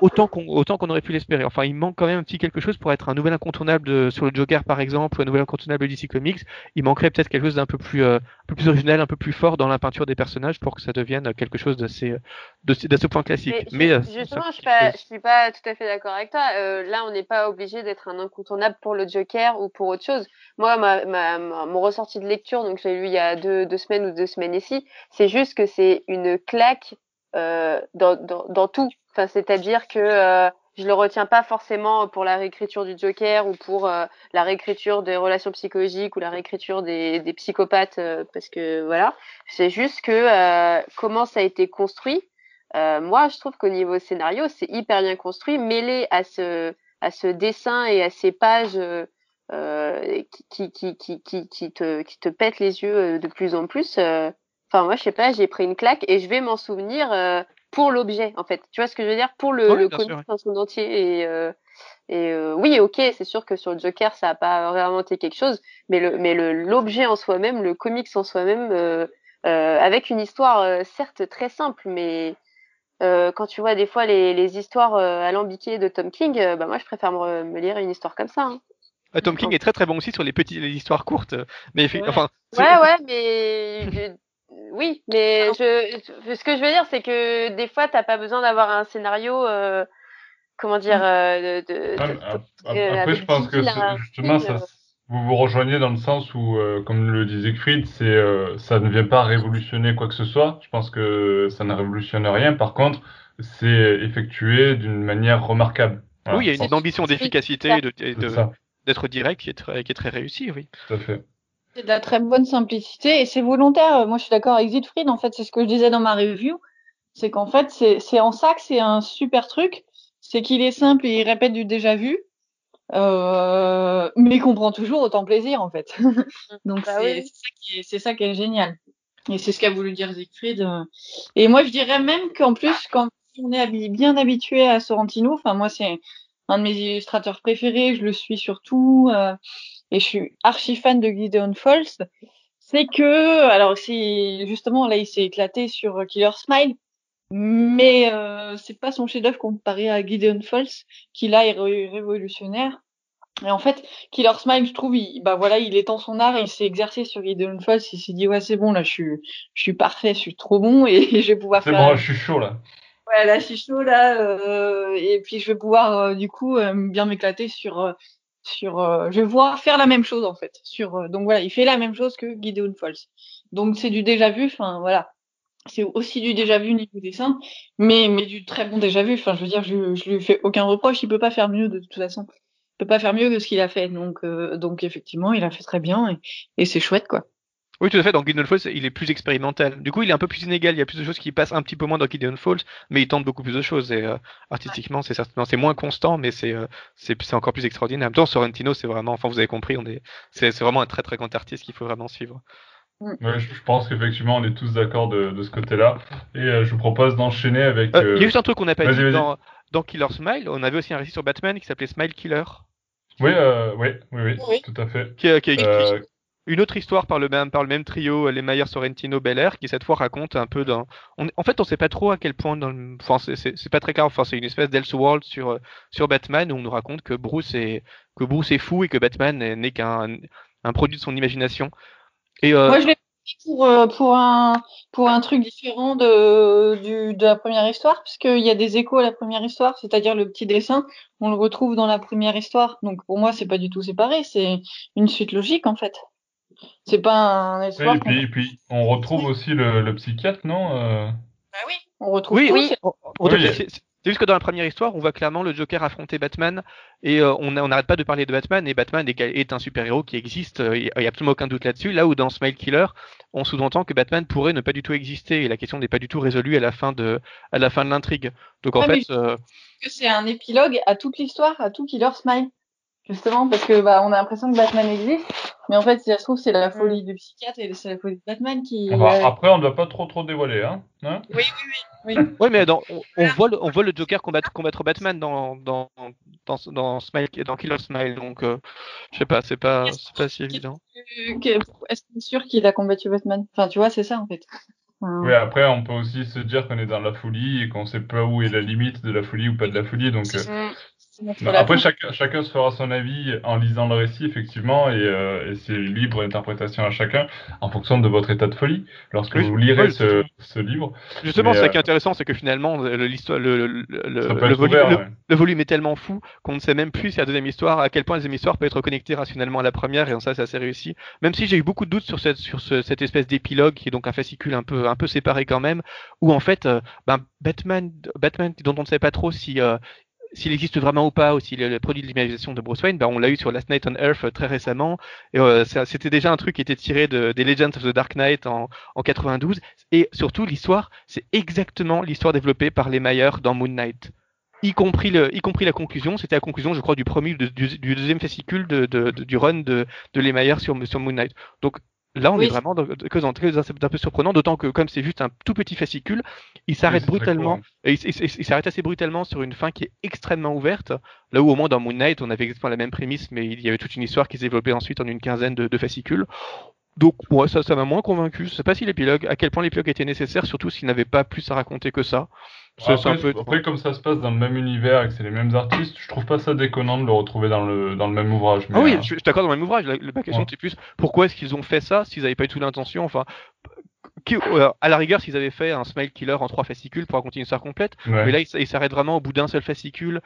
autant qu'on autant qu'on aurait pu l'espérer. Enfin, il manque quand même un petit quelque chose pour être un nouvel incontournable de- sur le Joker par exemple, ou un nouvel incontournable DC Comics. Il manquerait peut-être quelque chose d'un peu plus euh, un peu plus original, un peu plus fort dans la peinture des personnages pour que ça devienne quelque chose d'assez euh, de- d'assez point classique. Mais, euh, justement, je suis pas, je suis pas tout à fait d'accord avec toi. Euh, là, on n'est pas obligé d'être un incontournable pour le Joker ou pour autre chose. Moi, ma, ma, ma- mon ressorti de lecture, donc je l'ai lu il y a deux, deux semaines ou deux semaines ici, c'est juste que c'est une claque euh, dans, dans, dans tout. Enfin, c'est-à-dire que euh, je le retiens pas forcément pour la réécriture du Joker ou pour euh, la réécriture des relations psychologiques ou la réécriture des, des psychopathes, euh, parce que voilà. C'est juste que euh, comment ça a été construit. Euh, moi, je trouve qu'au niveau scénario, c'est hyper bien construit, mêlé à ce, à ce dessin et à ces pages euh, qui, qui, qui, qui, qui, te, qui te pètent les yeux de plus en plus. Enfin, moi, je sais pas, j'ai pris une claque et je vais m'en souvenir pour l'objet, en fait. Tu vois ce que je veux dire? Pour le, Ouais, le bien comic sûr, dans son entier. Et, euh, et euh, oui, ok, c'est sûr que sur le Joker, ça a pas réinventé quelque chose, mais le, mais le l'objet en soi-même, le comics en soi-même, euh, avec une histoire certes très simple, mais quand tu vois des fois les, les histoires alambiquées de Tom King, bah moi je préfère me, me lire une histoire comme ça. hein. Euh, Tom King est très très bon aussi sur les petites les histoires courtes, mais Ouais. enfin Ouais, [laughs] ouais, mais oui, mais je, ce que je veux dire, c'est que des fois, t'as pas besoin d'avoir un scénario, euh, comment dire, euh, de, de- Ouais, euh, Après, je pense que justement, ça, vous vous rejoignez dans le sens où, euh, comme le disait Fried, c'est, euh, ça ne vient pas révolutionner quoi que ce soit. Je pense que ça ne révolutionne rien. Par contre, c'est effectué d'une manière remarquable. Voilà, oui, il y a une ambition d'efficacité et d'être direct qui est très qui est très réussi, oui. tout à fait. C'est de la très bonne simplicité et c'est volontaire. Moi, je suis d'accord avec Siegfried. En fait, c'est ce que je disais dans ma review. C'est qu'en fait, c'est en ça que c'est un super truc. C'est qu'il est simple et il répète du déjà vu. Euh, mais qu'on prend toujours autant plaisir, en fait. [laughs] Donc, Bah c'est oui. ça, qui est- c'est ça qui est génial. Et c'est ce qu'a voulu dire Siegfried. euh. Et moi, je dirais même qu'en plus, quand on est bien habitué à Sorrentino, enfin, moi, c'est un de mes illustrateurs préférés. Je le suis surtout. euh, et je suis archi fan de Gideon Falls, c'est que, alors c'est justement là il s'est éclaté sur Killer Smile, mais euh, c'est pas son chef-d'œuvre comparé à Gideon Falls, qui là est ré- révolutionnaire. Et en fait, Killer Smile, je trouve, il, bah voilà, il étend son art, il s'est exercé sur Gideon Falls, il s'est dit ouais c'est bon là, je suis, je suis parfait, je suis trop bon et, je vais pouvoir C'est faire. bon, je suis chaud là. Ouais, là, je suis chaud là, euh, et puis je vais pouvoir euh, du coup euh, bien m'éclater sur euh, sur. euh, je voir faire la même chose en fait. Sur euh, donc voilà, il fait la même chose que Gideon Falls. Donc c'est du déjà vu. Enfin voilà, c'est aussi du déjà vu niveau dessin, mais mais du très bon déjà vu. Enfin je veux dire, je je lui fais aucun reproche. Il peut pas faire mieux de toute façon. Il peut pas faire mieux que ce qu'il a fait. Donc euh, donc effectivement, il a fait très bien et, et c'est chouette quoi. Oui, tout à fait. Dans Gideon Falls, il est plus expérimental. Du coup, il est un peu plus inégal. Il y a plus de choses qui passent un petit peu moins dans Gideon Falls, mais il tente beaucoup plus de choses. Et euh, artistiquement, c'est certainement c'est moins constant, mais c'est euh, c'est encore plus extraordinaire. En même temps, Sorrentino, c'est vraiment, enfin, vous avez compris, on est c'est vraiment un très très grand artiste qu'il faut vraiment suivre. Ouais, je, pense qu'effectivement, on est tous d'accord de, de ce côté-là. Et euh, je vous propose d'enchaîner avec. Euh, euh, Il y a juste un truc qu'on n'a pas dit dans dans Killer Smile. On avait aussi un récit sur Batman qui s'appelait Smile Killer, Oui, euh, oui, oui, oui, Oui. tout à fait. qui, est- qui Euh, une autre histoire par le même par le même trio, les Mayer Sorrentino Belair, qui cette fois raconte un peu. On, en fait, on sait pas trop à quel point dans le. Enfin, c'est- pas très clair. Enfin, c'est une espèce d'Elseworld sur euh, sur Batman où on nous raconte que Bruce est que Bruce est fou et que Batman n'est qu'un un produit de son imagination. Et euh, Moi, je l'ai pour, euh, pour, un, pour un truc différent de, de la première histoire, puisqu'il y a des échos à la première histoire, c'est-à-dire le petit dessin, on le retrouve dans la première histoire. Donc pour moi, c'est pas du tout séparé, c'est une suite logique en fait. C'est pas un oui, histoire et puis, et puis, on retrouve aussi le, le psychiatre, non euh, on retrouve Oui, tout, oui. c'est- on- on- Oui. c'est- juste que dans la première histoire, on voit clairement le Joker affronter Batman et euh, on n'arrête pas de parler de Batman et Batman est, est un super-héros qui existe, euh, il n'y a absolument aucun doute là-dessus. Là où dans Smile Killer, on sous-entend que Batman pourrait ne pas du tout exister et la question n'est pas du tout résolue à la fin de, à la fin de l'intrigue. Donc en mais fait, euh, que c'est un épilogue à toute l'histoire, à tout Killer Smile. Justement, parce que bah, on a l'impression que Batman existe, mais en fait, si ça se trouve, c'est la folie du psychiatre et c'est la folie de Batman qui. Enfin, euh, Après, on ne doit pas trop trop dévoiler, hein, hein Oui, oui, oui. oui. ouais, mais dans, on, on voit le, on voit le Joker combattre, combattre Batman dans, dans, dans, dans, Smile, dans Killer Smile, donc euh, je sais pas, c'est pas, c'est pas si évident. Que- Est-ce qu'on est sûr qu'il a combattu Batman? Enfin, tu vois, c'est ça en fait. Oui, après, on peut aussi se dire qu'on est dans la folie et qu'on sait pas où est la limite de la folie ou pas de la folie. Donc, euh, Mm. Non, après, chacun, chacun se fera son avis en lisant le récit, effectivement, et, euh, et c'est libre d'interprétation à chacun en fonction de votre état de folie lorsque Oui, vous lirez oui, ce, ce livre. Justement, ce euh, qui est intéressant, c'est que finalement, le, l'histoire, le, volume, ouvert, le- ouais. le volume est tellement fou qu'on ne sait même plus si la deuxième histoire, à quel point la deuxième histoire peut être connectée rationnellement à la première, et en ça, c'est assez réussi. Même si j'ai eu beaucoup de doutes sur cette, sur ce- cette espèce d'épilogue, qui est donc un fascicule un peu, un peu séparé quand même, où en fait, euh, ben, Batman, Batman, dont on ne sait pas trop si, euh, s'il existe vraiment ou pas, ou s'il est le produit de l'imagination de Bruce Wayne, ben on l'a eu sur Last Night on Earth euh, très récemment. Et euh, c'était déjà un truc qui était tiré de, des Legends of the Dark Knight en, en 92. Et surtout, l'histoire, c'est exactement l'histoire développée par les Mayer dans Moon Knight. Y compris, le, y compris la conclusion, c'était la conclusion, je crois, du premier, du, du- deuxième fascicule du run de, de les Mayer sur, sur Moon Knight. Donc là, on Oui. est vraiment dans quelque chose d'un peu surprenant, d'autant que comme c'est juste un tout petit fascicule, il s'arrête Oui, brutalement. Et il, s'arrête assez brutalement sur une fin qui est extrêmement ouverte. Là où au moins dans Moon Knight, on avait exactement la même prémisse, mais il y avait toute une histoire qui se développait ensuite en une quinzaine de, de fascicules. Donc ouais, ça, ça m'a moins convaincu. Je sais pas si l'épilogue, à quel point l'épilogue était nécessaire, surtout s'il n'avait pas plus à raconter que ça. C'est c'est un Après, comme ça se passe dans le même univers et que c'est les mêmes artistes, je trouve pas ça déconnant de le retrouver dans le, dans le même ouvrage. Ah oui, euh, je suis je d'accord dans le même ouvrage. La, la question Ouais. c'est plus pourquoi est-ce qu'ils ont fait ça s'ils n'avaient pas eu tout l'intention. Enfin, qui- euh, à la rigueur, s'ils avaient fait un Smile Killer en trois fascicules pour raconter une histoire complète, ouais. Mais là, il, s- il s'arrête vraiment au bout d'un seul fascicule,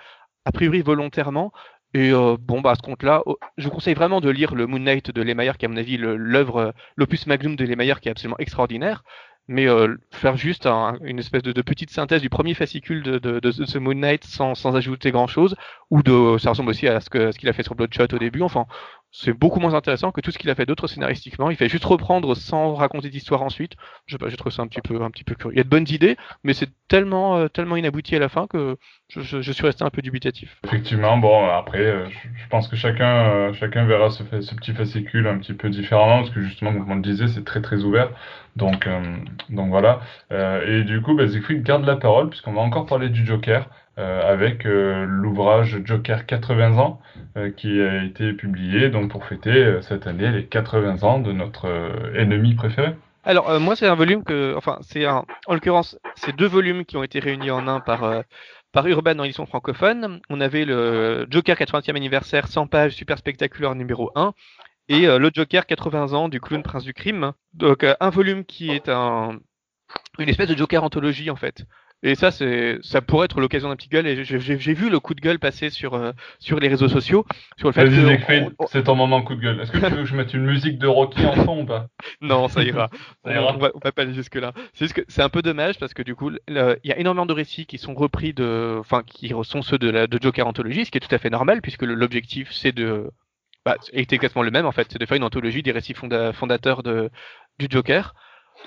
a priori volontairement. Et euh, bon, bah, à ce compte-là, oh, je vous conseille vraiment de lire le Moon Knight de Lemayer, qui est à mon avis l'œuvre, l'opus magnum de Lemayer, qui est absolument extraordinaire. Mais euh, faire juste un- une espèce de, de petite synthèse du premier fascicule de, de, de ce- Moon Knight sans, sans ajouter grand-chose, ou de, ça ressemble aussi à ce que ce qu'il a fait sur Bloodshot au début. Enfin, c'est beaucoup moins intéressant que tout ce qu'il a fait d'autre scénaristiquement. Il fait juste reprendre sans raconter d'histoire ensuite. Je trouvé ça un petit peu, un petit peu curieux. Il y a de bonnes idées, mais c'est tellement, euh, tellement inabouti à la fin que je, suis resté un peu dubitatif. Effectivement, bon, après, euh, je, pense que chacun, euh, chacun verra ce, petit fascicule un petit peu différemment, parce que justement, comme on le disait, c'est très très ouvert. Donc, donc voilà. Et du coup, bah, garde la parole, puisqu'on va encore parler du Joker, avec euh, l'ouvrage Joker 80 ans, euh, qui a été publié donc pour fêter euh, cette année les 80 ans de notre euh, ennemi préféré. Alors, euh, moi, c'est un volume que, enfin, c'est en l'occurrence, c'est deux volumes qui ont été réunis en un par, euh, par Urban en édition francophone. On avait le Joker 80e anniversaire 100 pages super spectaculaire numéro 1 et euh, le Joker 80 ans du clown prince du crime. Donc, euh, un volume qui est un, une espèce de Joker anthologie en fait. Et ça, c'est, ça pourrait être l'occasion d'un petit gueule. Et j'ai, vu le coup de gueule passer sur, euh, sur les réseaux sociaux, sur le fait que. On- c'est ton moment coup de gueule. Est-ce que tu veux que je mette une musique de Rocky en fond ou pas? [laughs] Non, ça ira. [laughs] Ça ira. On, va, on va pas aller jusque là. C'est juste que c'est un peu dommage parce que du coup, il y a énormément de récits qui sont repris de, enfin, qui sont ceux de la de Joker Anthology, ce qui est tout à fait normal puisque l'objectif c'est de, bah, est exactement le même en fait, c'est de faire une anthologie des récits fonda- fondateurs de du Joker.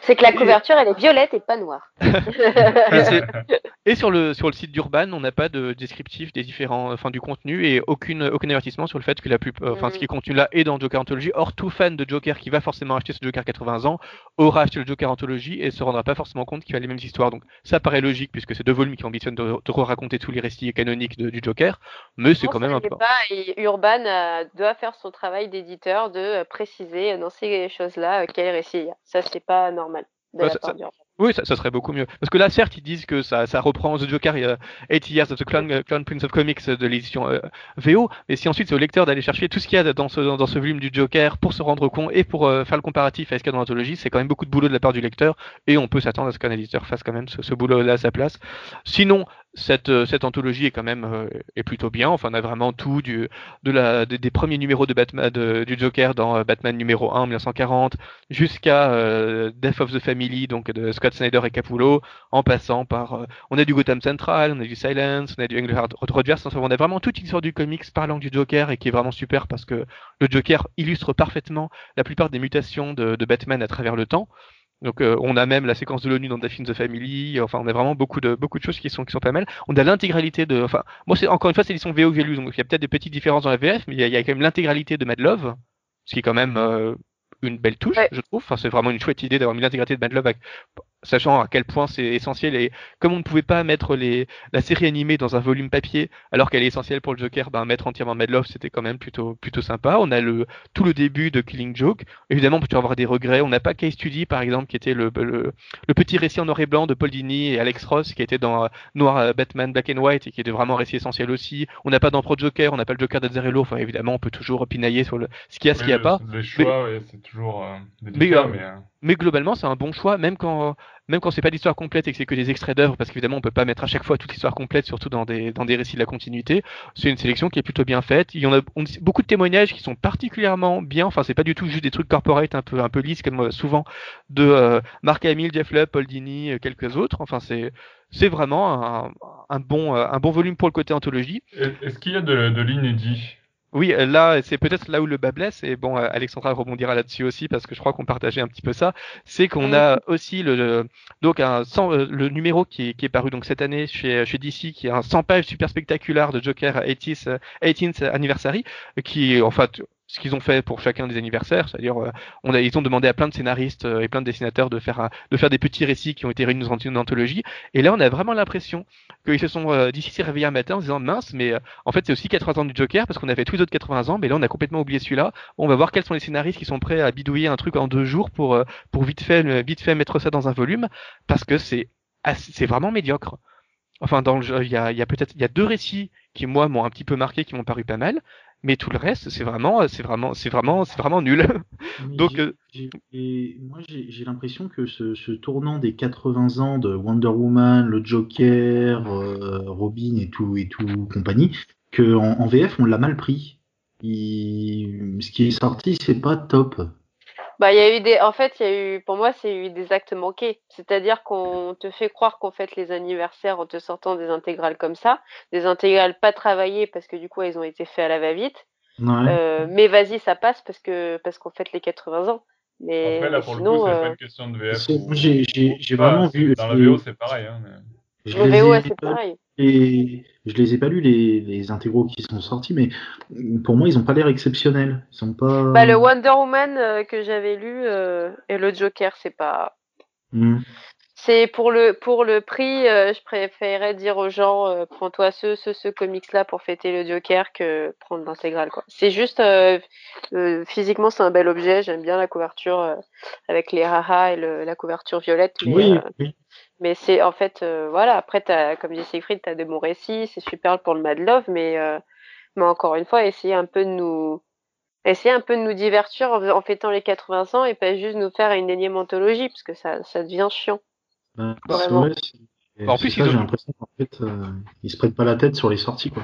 C'est que la couverture, elle est violette et pas noire. [laughs] [laughs] Et, sur le sur le site d'Urban, on n'a pas de descriptif des différents, enfin du contenu et aucune aucun avertissement sur le fait que la plus, euh, enfin ce qui est contenu là est dans Joker Anthology. Or tout fan de Joker qui va forcément acheter ce Joker 80 ans aura acheté le Joker Anthology et se rendra pas forcément compte qu'il a les mêmes histoires. Donc ça paraît logique puisque c'est deux volumes qui ambitionnent de, de raconter tous les récits canoniques de- du Joker, mais c'est quand même un peu. et Urban euh, doit faire son travail d'éditeur de euh, préciser dans ces choses-là euh, quel récit il y a. Ça, c'est pas normal de Ouais, la ça- part ça- d'Urban. Oui, ça, ça serait beaucoup mieux. Parce que là, certes, ils disent que ça, ça reprend The Joker, y a 80 Years of the Clown, euh, Clown Prince of Comics de l'édition euh, VO, mais si ensuite c'est au lecteur d'aller chercher tout ce qu'il y a dans ce, dans ce volume du Joker pour se rendre compte et pour euh, faire le comparatif à ce qu'il y a dans l'anthologie, c'est quand même beaucoup de boulot de la part du lecteur et on peut s'attendre à ce qu'un éditeur fasse quand même ce, ce boulot-là à sa place. Sinon, cette, euh, cette anthologie est quand même euh, est plutôt bien. Enfin, on a vraiment tout du, de la, des, premiers numéros de Batman, de- du Joker dans euh, Batman numéro 1 en 1940 jusqu'à euh, Death of the Family, donc de Scott Snyder et Capullo, en passant par, on a du Gotham Central, on a du Silence, on a du Englehart Rogers, enfin, on a vraiment toute une histoire du comics parlant du Joker et qui est vraiment super parce que le Joker illustre parfaitement la plupart des mutations de, de Batman à travers le temps. Donc euh, on a même la séquence de l'ONU dans in the Family, enfin on a vraiment beaucoup de beaucoup de choses qui sont qui sont pas mal. On a l'intégralité de enfin moi c'est encore une fois c'est l'édition VO que j'ai donc il y a peut-être des petites différences dans la VF mais il y a, il y a quand même l'intégralité de Mad Love, ce qui est quand même euh, une belle touche, Ouais. je trouve. Enfin, c'est vraiment une chouette idée d'avoir mis l'intégralité de Mad Love, avec- sachant à quel point c'est essentiel. Et comme on ne pouvait pas mettre les, la série animée dans un volume papier, alors qu'elle est essentielle pour le Joker, ben, mettre entièrement Mad Love, c'était quand même plutôt, plutôt sympa. On a le, tout le début de Killing Joke. Évidemment, on peut toujours avoir des regrets. On n'a pas Case Study, par exemple, qui était le, le, le petit récit en noir et blanc de Paul Dini et Alex Ross, qui était dans euh, Noir euh, Batman Black and White et qui était vraiment un récit essentiel aussi. On n'a pas d'Empro Joker, on n'a pas le Joker d'Azzarello. Enfin, évidemment, on peut toujours pinailler sur le, ce qu'il y a, ce qu'il n'y a pas. Les choix, ouais, c'est toujours euh, délicat, Mais, euh, mais, Mais globalement, c'est un bon choix, même quand même quand c'est pas l'histoire complète et que c'est que des extraits d'œuvres, parce qu'évidemment on peut pas mettre à chaque fois toute l'histoire complète, surtout dans des dans des récits de la continuité. C'est une sélection qui est plutôt bien faite. Il y en a beaucoup de témoignages qui sont particulièrement bien. Enfin, c'est pas du tout juste des trucs corporate un peu un peu lisses comme euh, souvent de euh, Mark Hamill, Jeff Lubb, Paul Dini, euh, quelques autres. Enfin, c'est c'est vraiment un, bon euh, un bon volume pour le côté anthologie. est- est-ce qu'il y a de l'inédit? Oui, euh, là, c'est peut-être là où le bas blesse, et bon, euh, Alexandra rebondira là-dessus aussi, parce que je crois qu'on partageait un petit peu ça, c'est qu'on a aussi le, le- donc un 100, euh, le numéro qui est, qui est paru donc cette année chez, chez DC, qui est un 100 pages super spectaculaire de Joker 80th, euh, 18th Anniversary, qui en fait ce qu'ils ont fait pour chacun des anniversaires, c'est-à-dire euh, on a, ils ont demandé à plein de scénaristes euh, et plein de dessinateurs de faire de faire des petits récits qui ont été réunis dans une anthologie, et là on a vraiment l'impression qu'ils se sont euh, d'ici s'est réveillés un matin en se disant mince, mais euh, en fait, c'est aussi 80 ans du Joker parce qu'on avait tous les autres 80 ans, mais là, on a complètement oublié celui-là. On va voir quels sont les scénaristes qui sont prêts à bidouiller un truc en deux jours pour, euh, pour vite fait, vite fait mettre ça dans un volume parce que c'est c'est vraiment médiocre. Enfin, dans le jeu, il y a, il y a peut-être, il y a deux récits qui, moi, m'ont un petit peu marqué, qui m'ont paru pas mal, mais tout le reste, c'est vraiment, c'est vraiment, c'est vraiment, c'est vraiment nul. [laughs] Donc, j'ai- euh, et moi, j'ai j'ai l'impression que ce, ce tournant des 80 ans de Wonder Woman, le Joker, euh, Robin et tout et tout compagnie, que en, en VF on l'a mal pris. Il- Ce qui est sorti, c'est pas top. Bah, il y a eu des, en fait, il y a eu, pour moi, c'est eu des actes manqués. C'est-à-dire qu'on te fait croire qu'on fête les anniversaires en te sortant des intégrales comme ça, des intégrales pas travaillées parce que du coup, elles ont été faites à la va-vite. Ouais. Euh, mais vas-y, ça passe parce que parce qu'on fête les 80 ans. Mais, Après, là, pour le coup, c'est euh, pas une question de VF. Ou- j'ai- vraiment vu- Dans la VO, c'est pareil. Hein, mais... Le VO, c'est pareil. Et je les ai pas lus les, les intégraux qui sont sortis, mais pour moi ils ont pas l'air exceptionnels. Ils sont pas. Bah, le Wonder Woman euh, que j'avais lu euh, et le Joker, c'est pas. Hmm. C'est pour le pour le prix, euh, je préférerais dire aux gens euh, prends-toi ce ce ce comics là pour fêter le Joker que prendre l'intégrale quoi. C'est juste physiquement c'est un bel objet, j'aime bien la couverture avec les haha et le, la couverture violette mais, Oui, oui. Mais c'est en fait euh, voilà, après t'as comme dit Siegfried, t'as de bons récits, c'est super pour le Mad Love mais euh, mais encore une fois, essayer un peu de nous essayer un peu de nous divertir en, en fêtant les 80 ans et pas juste nous faire une énième anthologie parce que ça ça devient chiant. Ben, Vraiment. vrai, c'est- En plus, ça, ils ont- j'ai l'impression qu'en fait, euh, ils se prennent pas la tête sur les sorties, quoi.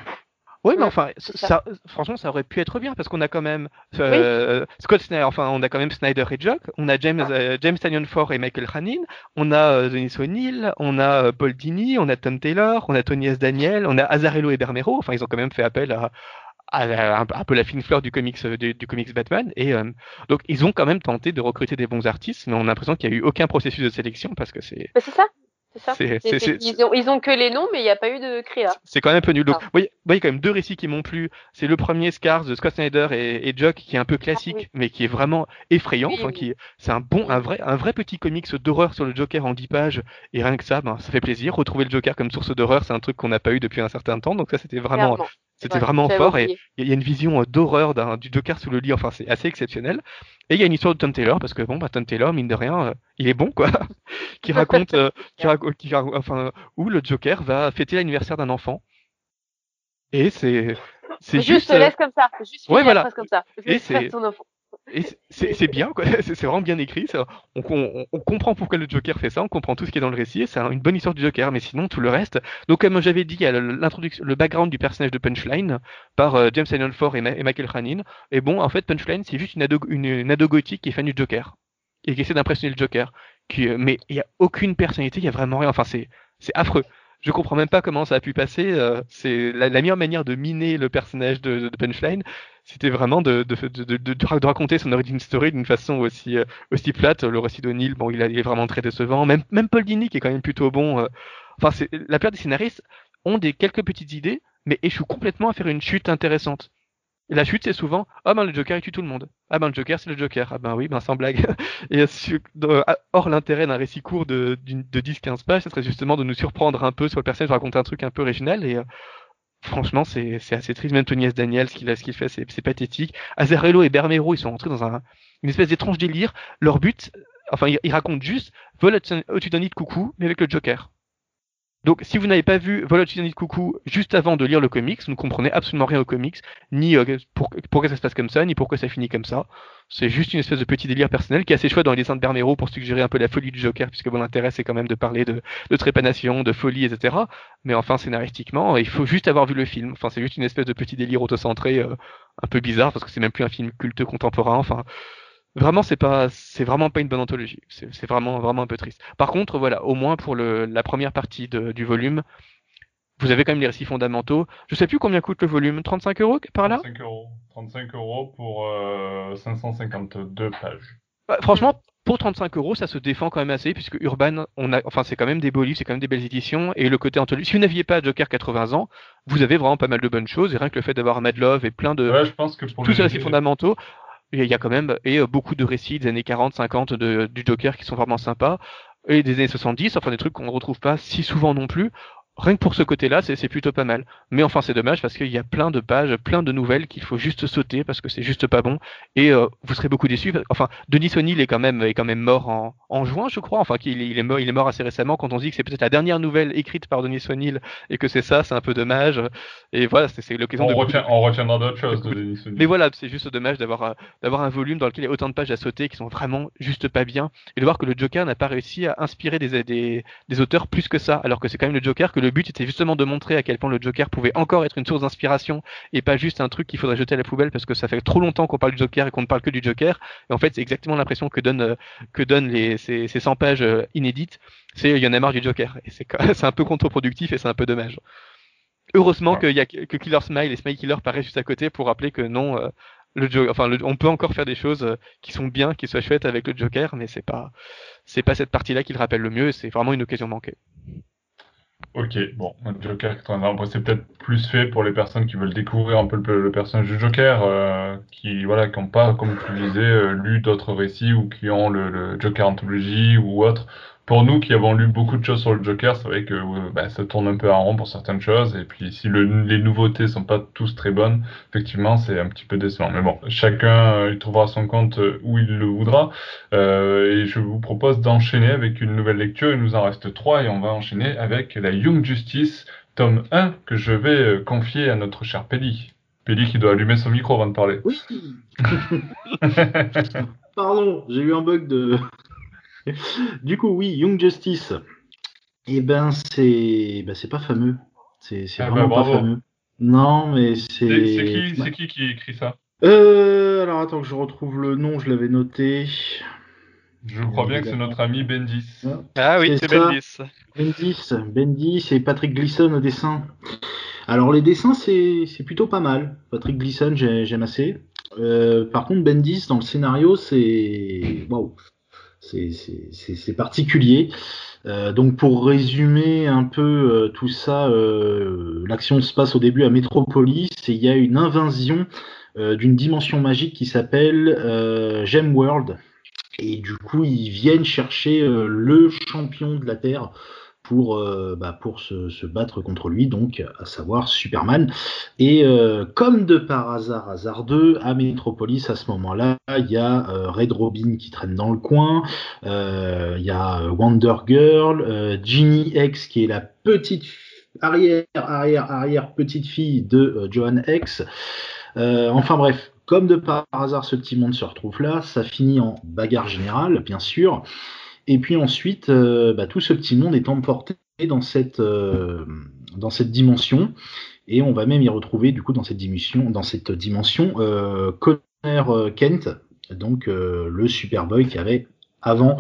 Oui, mais enfin, ça, franchement, ça aurait pu être bien parce qu'on a quand même euh, Scott Snyder, enfin, on a quand même Snyder et Jock, on a James, euh, James Tanyon Ford et Michael Hanin, on a euh, Denis O'Neill, on a euh, Paul Dini, on a Tom Taylor, on a Tony S. Daniel, on a Azarello et Bermero. Enfin, ils ont quand même fait appel à, à, la- un, un peu la fine fleur du comics, du, du comics Batman. Et donc, ils ont quand même tenté de recruter des bons artistes, mais on a l'impression qu'il n'y a eu aucun processus de sélection parce que c'est Mais c'est ça. Ils, ont, ils ont que les noms, mais il n'y a pas eu de créa. c'est quand même un peu nul. Donc, Ah. vous voyez, voyez quand même deux récits qui m'ont plu. C'est le premier Scars de Scott Snyder et, et Jock, qui est un peu classique, Ah oui. mais qui est vraiment effrayant. Oui, Enfin, oui. qui c'est un bon, un vrai, un vrai petit comics d'horreur sur le Joker en 10 pages. Et rien que ça, ben, ça fait plaisir. Retrouver le Joker comme source d'horreur, c'est un truc qu'on n'a pas eu depuis un certain temps. Donc ça, c'était vraiment, c'était Ouais, vraiment fort. Et il y a une vision euh, d'horreur du Joker sous le lit. Enfin, c'est assez exceptionnel. Et il y a une histoire de Tom Taylor, parce que bon, bah, Tom Taylor, mine de rien, euh, il est bon, quoi. [laughs] qui raconte, euh, qui [laughs] raco- qui raco- enfin, où le Joker va fêter l'anniversaire d'un enfant. Et c'est, c'est Juste, juste, euh, laisse comme ça. Juste ouais, voilà. comme ça. Et c'est- c'est- bien. [laughs] C'est vraiment bien écrit. On, comprend pourquoi le Joker fait ça, on comprend tout ce qui est dans le récit. C'est un- une bonne histoire du Joker, mais sinon tout le reste. Donc, comme j'avais dit, il y a le- background du personnage de Punchline par euh, James Tynion Ford et, Michael Hanin. Et bon, en fait, Punchline, c'est juste une ado, gothique qui est fan du Joker et qui essaie d'impressionner le Joker. Euh, mais il y a aucune personnalité, il y a vraiment rien. Enfin, c'est affreux. Je comprends même pas comment ça a pu passer. euh, c'est la, meilleure manière de miner le personnage de Punchline, c'était vraiment de, de, de, raconter son origin story d'une façon aussi, euh, aussi plate. Le récit d'O'Neill, bon, il, est vraiment très décevant. Même, même Paul Dini, qui est quand même plutôt bon. euh, Enfin, la plupart des scénaristes ont des quelques petites idées, mais échouent complètement à faire une chute intéressante. La chute, c'est souvent Ah ben le Joker, il tue tout le monde. Ah ben le Joker, c'est le Joker. Ah ben oui, ben sans blague. [laughs] Et euh, or, l'intérêt d'un récit court de, de 10-15 pages, ce serait justement de nous surprendre un peu sur le personnage, de raconter un truc un peu original. Et franchement, c'est, assez triste. Même Tony S. Daniel, ce qu'il, fait, c'est, pathétique. Azarello et Bermero, ils sont rentrés dans un, une espèce d'étrange délire. Leur but, enfin, ils, racontent juste Vol au-dessus d'un de coucou, mais avec le Joker. Donc, si vous n'avez pas vu Vol au-dessus d'un nid de coucou juste avant de lire le comics, vous ne comprenez absolument rien au comics, ni euh, pour, pourquoi ça se passe comme ça, ni pourquoi ça finit comme ça. C'est juste une espèce de petit délire personnel qui est assez chouette dans les dessins de Bermero pour suggérer un peu la folie du Joker, puisque bon, l'intérêt c'est quand même de parler de, de trépanation, de folie, etc. Mais enfin, scénaristiquement, il faut juste avoir vu le film. Enfin, c'est juste une espèce de petit délire autocentré, euh, un peu bizarre, parce que c'est même plus un film culte contemporain. Enfin, vraiment, c'est pas, c'est vraiment pas une bonne anthologie. C'est vraiment, vraiment un peu triste. Par contre, voilà, au moins pour le, la première partie de- du volume, vous avez quand même les récits fondamentaux. Je sais plus combien coûte le volume, 35 euros par là? 35 euros. 35 euros pour euh, 552 pages. Bah, franchement, pour 35 euros, ça se défend quand même assez, puisque Urban, on a, enfin, c'est quand même des beaux livres, c'est quand même des belles éditions, et le côté anthologie. Si vous n'aviez pas Joker 80 ans, vous avez vraiment pas mal de bonnes choses, et rien que le fait d'avoir Mad Love et plein de, Ouais, je pense que pour tous les ces récits fondamentaux, il y a quand même, et euh, beaucoup de récits des années 40, 50 de, du Joker qui sont vraiment sympas, et des années 70, enfin des trucs qu'on ne retrouve pas si souvent non plus. Rien que pour ce côté-là, c'est plutôt pas mal. Mais enfin, c'est dommage parce qu'il y a plein de pages, plein de nouvelles qu'il faut juste sauter parce que c'est juste pas bon. Et euh, vous serez beaucoup déçus. Enfin, Denis O'Neill est quand même est quand même mort en, en juin, je crois. Enfin, qu'il il est mort, il est mort assez récemment. Quand on dit que c'est peut-être la dernière nouvelle écrite par Denis O'Neill et que c'est ça, c'est un peu dommage. Et voilà, c'est l'occasion on, de retient, on retiendra d'autres choses de Denis O'Neill. mais voilà, c'est juste dommage d'avoir euh, d'avoir un volume dans lequel il y a autant de pages à sauter qui sont vraiment juste pas bien et de voir que le Joker n'a pas réussi à inspirer des, des, des auteurs plus que ça, alors que c'est quand même le Joker que le but était justement de montrer à quel point le Joker pouvait encore être une source d'inspiration et pas juste un truc qu'il faudrait jeter à la poubelle parce que ça fait trop longtemps qu'on parle du Joker et qu'on ne parle que du Joker. Et en fait, c'est exactement l'impression que donne euh, que donnent les ces, ces 100 pages euh, inédites. C'est il y en a marre du Joker et c'est [laughs] un peu contre-productif et c'est un peu dommage. Heureusement qu'il y a que Killer Smile et Smile Killer paraissent juste à côté pour rappeler que non, euh, le enfin, le- on peut encore faire des choses euh, qui sont bien, qui soient chouettes avec le Joker, mais c'est pas, c'est pas cette partie-là qui le rappelle le mieux. et C'est vraiment une occasion manquée. Ok, bon, Joker 80 Après, c'est peut-être plus fait pour les personnes qui veulent découvrir un peu le, le personnage du Joker, euh, qui voilà, qui n'ont pas, comme tu disais, euh, lu d'autres récits ou qui ont le, le Joker Anthology ou autre. Pour nous qui avons lu beaucoup de choses sur le Joker, c'est vrai que euh, bah, ça tourne un peu en rond pour certaines choses. Et puis si le, les nouveautés sont pas tous très bonnes, effectivement, c'est un petit peu décevant. Mais bon, chacun euh, il trouvera son compte euh, où il le voudra. Euh, et je vous propose d'enchaîner avec une nouvelle lecture. Il nous en reste trois et on va enchaîner avec la Young Justice, tome 1, que je vais euh, confier à notre cher Pelli. Pelli qui doit allumer son micro avant de parler. Oui. [laughs] Pardon, j'ai eu un bug de. [laughs] du coup, oui, Young Justice. Eh ben, c'est ben, c'est pas fameux. C'est c'est Ah vraiment bah, pas fameux. Non, mais C'est c'est. c'est qui, c'est qui qui écrit ça? Euh, alors attends que je retrouve le nom, je l'avais noté. Je crois bien que c'est notre ami Bendis. Ah oui, C'est. Bendis. Bendis, Bendis et Patrick Gleason au dessin. Alors les dessins c'est c'est plutôt pas mal. Patrick Gleason j'ai- j'aime assez. Euh, par contre Bendis dans le scénario c'est waouh, c'est particulier. Euh, donc pour résumer un peu euh, tout ça, euh, l'action se passe au début à Metropolis et il y a une invasion d'une dimension magique qui s'appelle euh, Gemworld. Et du coup, ils viennent chercher le champion de la Terre pour, euh, bah, se, battre contre lui, donc à savoir Superman. Et euh, comme de par hasard, hasardeux, à Metropolis, à ce moment-là, il y a euh, Red Robin qui traîne dans le coin, il y a Wonder Girl, Ginny X qui est la petite arrière, arrière, arrière petite fille de Johan X. Enfin bref, comme de par hasard ce petit monde se retrouve là, ça finit en bagarre générale, bien sûr. Et puis ensuite, euh, bah, tout ce petit monde est emporté dans cette, euh, dans cette dimension. Et on va même y retrouver, du coup, dans cette dimension, dans cette dimension euh, Connor Kent, donc euh, le Superboy qui avait avant,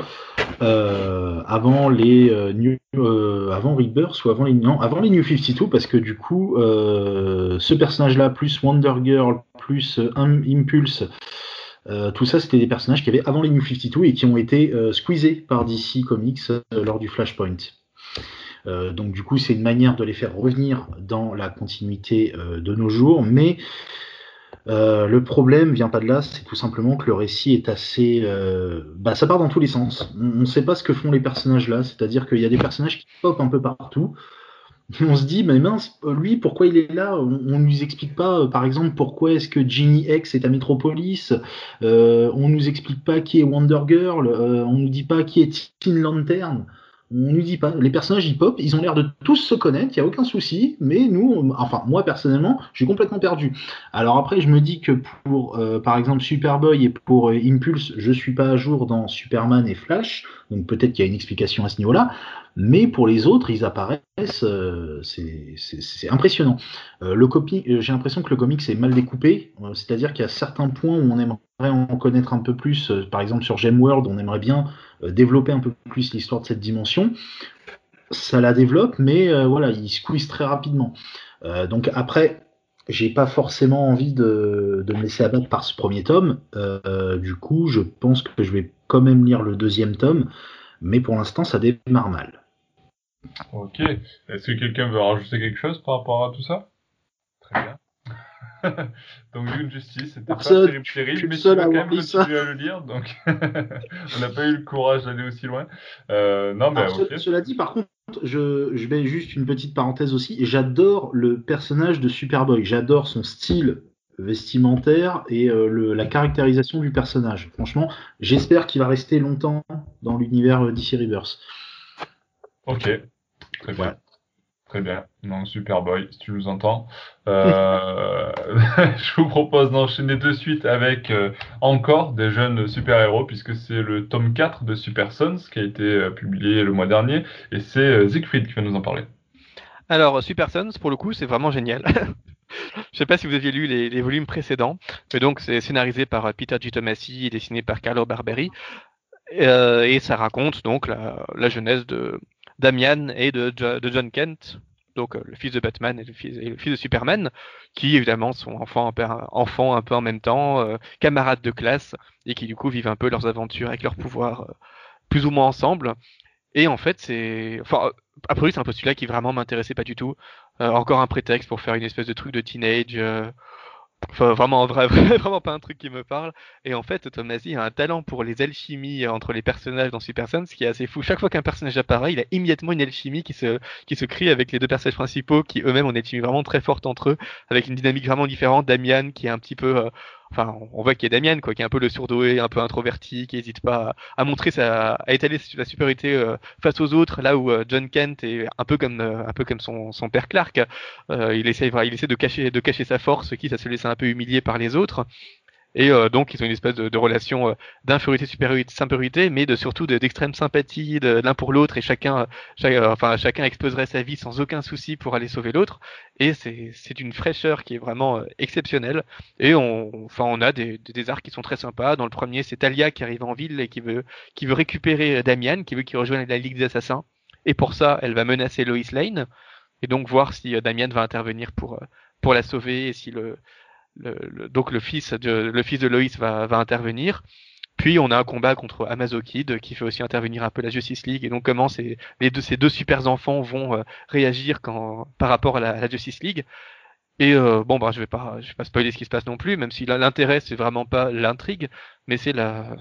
euh, avant les euh, New, euh, avant Rebirth ou avant les non, avant les New 52 parce que du coup euh, ce personnage-là plus Wonder Girl plus euh, Impulse euh, tout ça, c'était des personnages qui avaient avant les New 52 et qui ont été euh, squeezés par DC Comics euh, lors du Flashpoint. Donc du coup, c'est une manière de les faire revenir dans la continuité de nos jours, mais le problème vient pas de là, c'est tout simplement que le récit est assez, bah ça part dans tous les sens. On ne sait pas ce que font les personnages là, c'est-à-dire qu'il y a des personnages qui pop un peu partout. On se dit, mais mince, lui, pourquoi il est là? On ne nous explique pas, euh, par exemple, pourquoi est-ce que Ginny X est à Metropolis euh, On nous explique pas qui est Wonder Girl, euh, on nous dit pas qui est Teen Lantern. On nous dit pas. Les personnages hip-hop, ils ont l'air de tous se connaître, il y a aucun souci, mais nous, enfin moi personnellement, je suis complètement perdu. Alors après, je me dis que pour, euh, par exemple, Superboy et pour Impulse, je suis pas à jour dans Superman et Flash, donc peut-être qu'il y a une explication à ce niveau-là. Mais pour les autres, ils apparaissent, euh, c'est impressionnant. Euh, euh, j'ai l'impression que le comic est mal découpé, c'est-à-dire qu'il y a certains points où on aimerait en connaître un peu plus. par exemple, sur Gemworld, on aimerait bien développer un peu plus l'histoire de cette dimension. Ça la développe, mais voilà, il squeeze très rapidement. Donc après, j'ai pas forcément envie de, de me laisser abattre par ce premier tome. Euh, du coup, je pense que je vais quand même lire le deuxième tome, mais pour l'instant, ça démarre mal. Ok. Est-ce que quelqu'un veut rajouter quelque chose par rapport à tout ça? Très bien. [laughs] donc Dune Justice, c'était pas terrible, terrible, mais tu quand même continuer à le lire, donc [laughs] on n'a pas eu le courage d'aller aussi loin. Euh, non, mais Alors. Cela dit, par contre, je, je vais juste une petite parenthèse aussi. J'adore le personnage de Superboy. J'adore son style vestimentaire et euh, le- la caractérisation du personnage. Franchement, j'espère qu'il va rester longtemps dans l'univers euh, DC Rebirth. Ok. Très bien. Très bien. Non, Superboy, si tu nous entends. Euh, [laughs] je vous propose d'enchaîner de suite avec euh, encore des jeunes super-héros, puisque c'est le tome 4 de Super Sons qui a été euh, publié le mois dernier, et c'est Siegfried qui va nous en parler. Alors, Super Sons, pour le coup, c'est vraiment génial. [laughs] Je sais pas si vous aviez lu les, volumes précédents, mais donc c'est scénarisé par Peter G. Tomasi et dessiné par Carlo Barberi. Et ça raconte donc la, la jeunesse de Damian et de, Jo- de John Kent, donc euh, le fils de Batman et le fils, de Superman, qui évidemment sont enfants un peu, en même temps, euh, camarades de classe, et qui du coup vivent un peu leurs aventures avec leurs pouvoirs euh, plus ou moins ensemble. Et en fait, c'est. Enfin, a priori, c'est un postulat qui vraiment m'intéressait pas du tout. Encore un prétexte pour faire une espèce de truc de teenage. Enfin, vraiment, vrai, [laughs] vraiment pas un truc qui me parle. Et en fait, Tomasi a un talent pour les alchimies entre les personnages dans Super Sons, ce qui est assez fou. Chaque fois qu'un personnage apparaît, il a immédiatement une alchimie qui se, qui se crée avec les deux personnages principaux, qui eux-mêmes ont une alchimie vraiment très forte entre eux, avec une dynamique vraiment différente. Damian, qui est un petit peu, euh, enfin, on voit qu'il y a Damian, quoi, qui est un peu le surdoué, un peu introverti, qui n'hésite pas à, montrer sa, à étaler sa supériorité euh, face aux autres, là où euh, John Kent est un peu comme, euh, un peu comme son, son père Clark. Il essaie, il essaie de cacher, de cacher sa force, quitte à se laisser un peu humilier par les autres. Et euh, donc, ils ont une espèce de, de relation euh, d'infériorité, supériorité, supériorité, mais de surtout d'extrême sympathie de, l'un pour l'autre, et chacun, euh, enfin, chacun exposerait sa vie sans aucun souci pour aller sauver l'autre. Et c'est une fraîcheur qui est vraiment exceptionnelle. Et on, enfin, on a des, des arcs qui sont très sympas. Dans le premier, c'est Talia qui arrive en ville et qui veut, qui veut récupérer Damian, qui veut qu'il rejoigne la Ligue des Assassins. Et pour ça, elle va menacer Lois Lane. Et donc voir si Damian va intervenir pour, pour la sauver et si le, le, donc le fils de le fils de Loïs va, va intervenir. Puis on a un combat contre Amazokid qui fait aussi intervenir un peu la Justice League. Et donc comment ces, les deux, ces deux super enfants vont euh, réagir quand, par rapport à la, Justice League. Et euh, bon bah je vais pas je vais pas spoiler ce qui se passe non plus, même si l'intérêt c'est vraiment pas l'intrigue, mais c'est la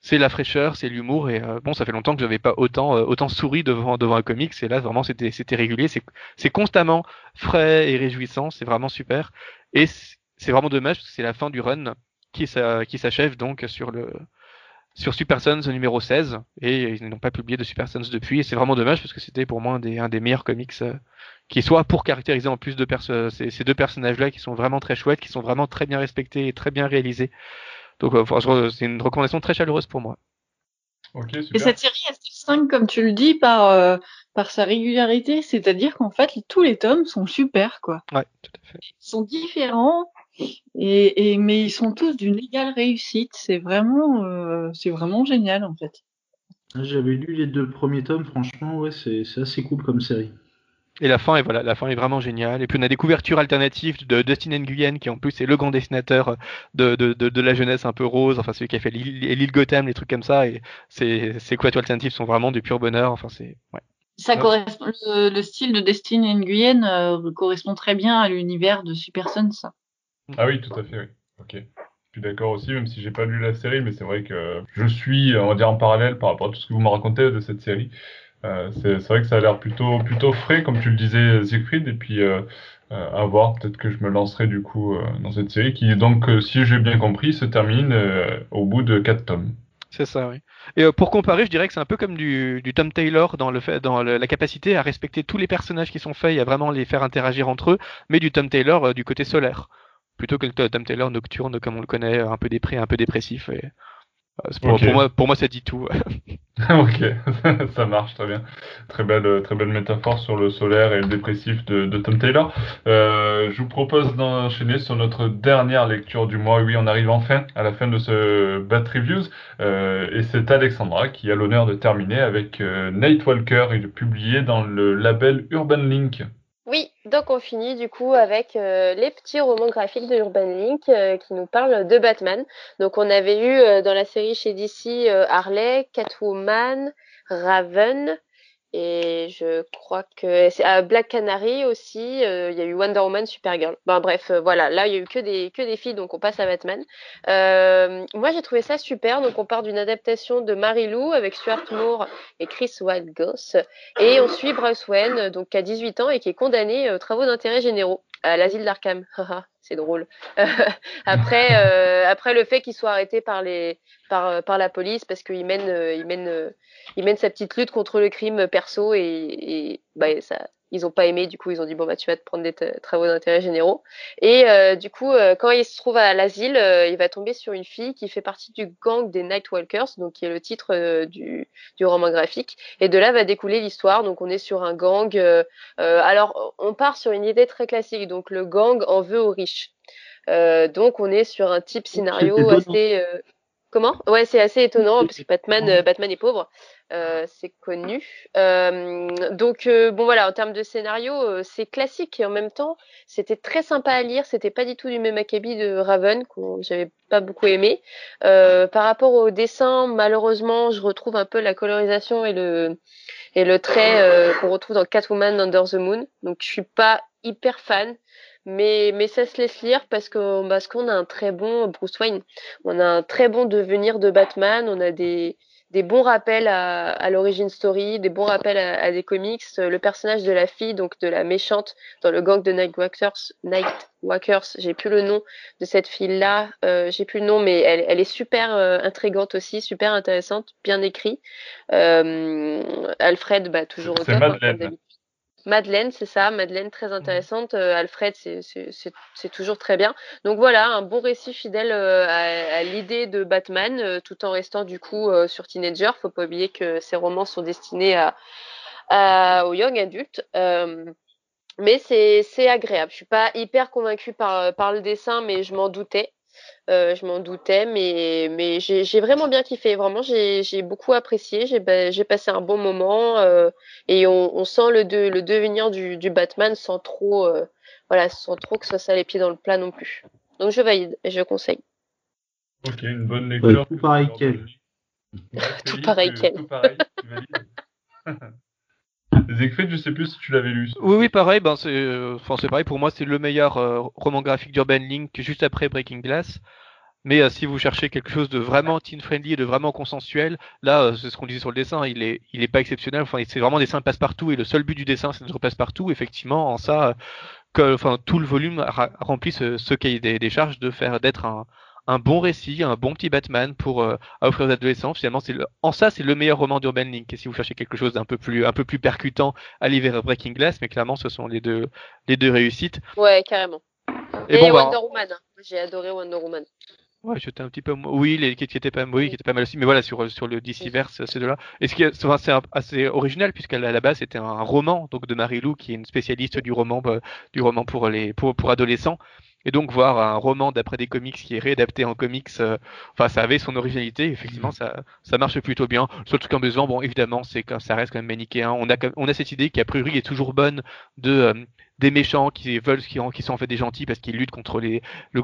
c'est la fraîcheur, c'est l'humour. Et euh, bon ça fait longtemps que j'avais pas autant autant souri devant devant un comics. Et là vraiment c'était c'était régulier, c'est c'est constamment frais et réjouissant, c'est vraiment super. Et c'est vraiment dommage parce que c'est la fin du run qui s'achève donc sur le sur Super Sons numéro 16 et ils n'ont pas publié de Super Sons depuis et c'est vraiment dommage parce que c'était pour moi un des, un des meilleurs comics euh, qui soit pour caractériser en plus de ces, ces, deux personnages là qui sont vraiment très chouettes qui sont vraiment très bien respectés et très bien réalisés. Donc euh, c'est une recommandation très chaleureuse pour moi. Et cette série elle se distingue comme tu le dis par euh, par sa régularité c'est-à-dire qu'en fait tous les tomes sont super quoi. Ouais tout à fait. Ils sont différents et, et, mais ils sont tous d'une égale réussite. C'est vraiment, euh, c'est vraiment génial en fait. J'avais lu les deux premiers tomes, franchement, ouais, c'est assez cool comme série. Et la fin est voilà, la fin est vraiment géniale. Et puis on a des couvertures alternatives de Dustin Nguyen qui en plus est le grand dessinateur de, de, de, de la jeunesse un peu rose, enfin celui qui a fait l'île Gotham, les trucs comme ça. Et ces, ces couvertures alternatives sont vraiment du pur bonheur. Enfin c'est ouais. Ça correspond, le, style de Dustin Nguyen euh, correspond très bien à l'univers de Super Sons. Ah oui, tout à fait, oui. Ok. Je suis d'accord aussi, même si j'ai pas lu la série, mais c'est vrai que je suis, on va dire, en parallèle par rapport à tout ce que vous me racontez de cette série. Euh, c'est vrai que ça a l'air plutôt, plutôt frais, comme tu le disais, Siegfried, et puis euh, euh, à voir, peut-être que je me lancerai du coup dans cette série, qui donc, si j'ai bien compris, se termine au bout de quatre tomes. C'est ça, oui. Et pour comparer, je dirais que c'est un peu comme du, du Tom Taylor dans, le fait, dans la capacité à respecter tous les personnages qui sont faits et à vraiment les faire interagir entre eux, mais du Tom Taylor du côté solaire plutôt que le Tom Taylor nocturne comme on le connaît, un peu déprimé, un peu dépressif. Et, euh, pour, moi, pour moi, ça dit tout. [laughs] [laughs] ok, [laughs] ça marche très bien. Très belle, très belle métaphore sur le solaire et le dépressif de, de Tom Taylor. Euh, je vous propose d'enchaîner sur notre dernière lecture du mois. Oui, on arrive enfin à la fin de ce Bat Reviews. Euh, et c'est Alexandra qui a l'honneur de terminer avec euh, Nightwalker et de publier dans le label Urban Link. Donc on finit du coup avec euh, les petits romans graphiques de Urban Link euh, qui nous parlent de Batman. Donc on avait eu euh, dans la série chez DC Harley, Catwoman, Raven, et je crois que c'est à Black Canary aussi, euh, il y a eu Wonder Woman, Supergirl. Ben, bref, euh, voilà, là il y a eu que des, que des filles, donc on passe à Batman. Euh, moi j'ai trouvé ça super, donc on part d'une adaptation de Marie Lou avec Stuart Moore et Chris Wildgoss. Et on suit Bruce Wayne, donc qui a 18 ans et qui est condamné aux travaux d'intérêt généraux à l'asile d'Arkham. [laughs] c'est drôle. [laughs] après, après le fait qu'il soit arrêté par par la police parce qu'il mène il mène sa petite lutte contre le crime perso et, et bah, ça, ils n'ont pas aimé. Du coup, ils ont dit bon bah tu vas te prendre des travaux d'intérêt généraux. Et euh, du coup, euh, quand il se trouve à l'asile, euh, il va tomber sur une fille qui fait partie du gang des Nightwalkers, donc qui est le titre du, du roman graphique. Et de là va découler l'histoire. Donc on est sur un gang. alors on part sur une idée très classique. Donc le gang en veut aux riches. donc on est sur un type scénario assez Comment? Ouais, c'est assez étonnant parce que Batman, euh, Batman est pauvre, euh, c'est connu. Euh, donc bon voilà, en termes de scénario, c'est classique et en même temps, c'était très sympa à lire. C'était pas du tout du même acabit de Raven que j'avais pas beaucoup aimé. par rapport au dessin, malheureusement, je retrouve un peu la colorisation et le et le trait qu'on retrouve dans Catwoman Under the Moon. Donc je suis pas hyper fan mais, mais ça se laisse lire parce que parce qu'on a un très bon Bruce Wayne, on a un très bon devenir de Batman, on a des, des bons rappels à, à l'origine story, des bons rappels à, des comics. Le personnage de la fille, donc de la méchante dans le gang de Nightwalkers, Nightwalkers, j'ai plus le nom de cette fille-là, euh, j'ai plus le nom, mais elle, elle est super euh, intrigante aussi, super intéressante, bien écrit. Euh, Alfred, bah, toujours au top. Madeleine, c'est ça, Madeleine très intéressante. Euh, Alfred, c'est toujours très bien. Donc voilà, un bon récit fidèle euh, à, l'idée de Batman, euh, tout en restant du coup sur Teenager. Faut pas oublier que ces romans sont destinés à, aux young adultes. mais c'est agréable. Je suis pas hyper convaincue par, par le dessin, mais je m'en doutais. Euh, je m'en doutais, mais, mais j'ai vraiment bien kiffé. Vraiment, j'ai beaucoup apprécié. J'ai passé un bon moment euh, et on, on, sent le, le devenir du, du, Batman sans trop, euh, voilà, sans trop que ça soit les pieds dans le plat non plus. Donc je valide et je conseille. Ok, une bonne lecture. tout pareil [laughs] qu'elle. tout pareil qu'elle. Tout pareil, Siegfried, je sais plus si tu l'avais lu. Oui, oui, pareil. Ben euh, c'est pareil. Pour moi, c'est le meilleur euh, roman graphique d'Urban Link juste après Breaking Glass. Mais euh, si vous cherchez quelque chose de vraiment teen friendly et de vraiment consensuel, là, c'est ce qu'on disait sur le dessin. Il est, il est pas exceptionnel. Enfin, c'est vraiment des dessins passe-partout et le seul but du dessin, c'est de passe-partout. Effectivement, en ça, que, enfin, tout le volume remplit ce, ce cahier des, des charges de faire d'être un, un bon récit, un bon petit Batman pour euh, offrir aux adolescents. Finalement, c'est en ça, c'est le meilleur roman d'Urban Link. Et si vous cherchez quelque chose d'un peu plus, un peu plus percutant, allez vers Breaking Glass. Mais clairement, ce sont les deux, les deux réussites. Ouais, carrément. Et, bon, bah, Wonder Woman. Hein. J'ai adoré Wonder Woman. Ouais, j'étais un petit peu, oui, les, qui, qui était pas, oui, qui était pas mal aussi, mais voilà, sur, sur le DC-verse, ces deux-là. Et ce qui est, c'est assez original, puisqu'à la base, c'était un roman, donc de Marie Lou, qui est une spécialiste du roman, bah, du roman pour les, pour, pour adolescents. Et donc voir un roman d'après des comics qui est réadapté en comics, euh, enfin ça avait son originalité. Effectivement, mm. ça ça marche plutôt bien. Seul truc en besoin, bon évidemment, c'est que ça reste quand même manichéen. On a on a cette idée qui a priori est toujours bonne de euh, des méchants qui veulent qui, sont en fait des gentils parce qu'ils luttent contre les les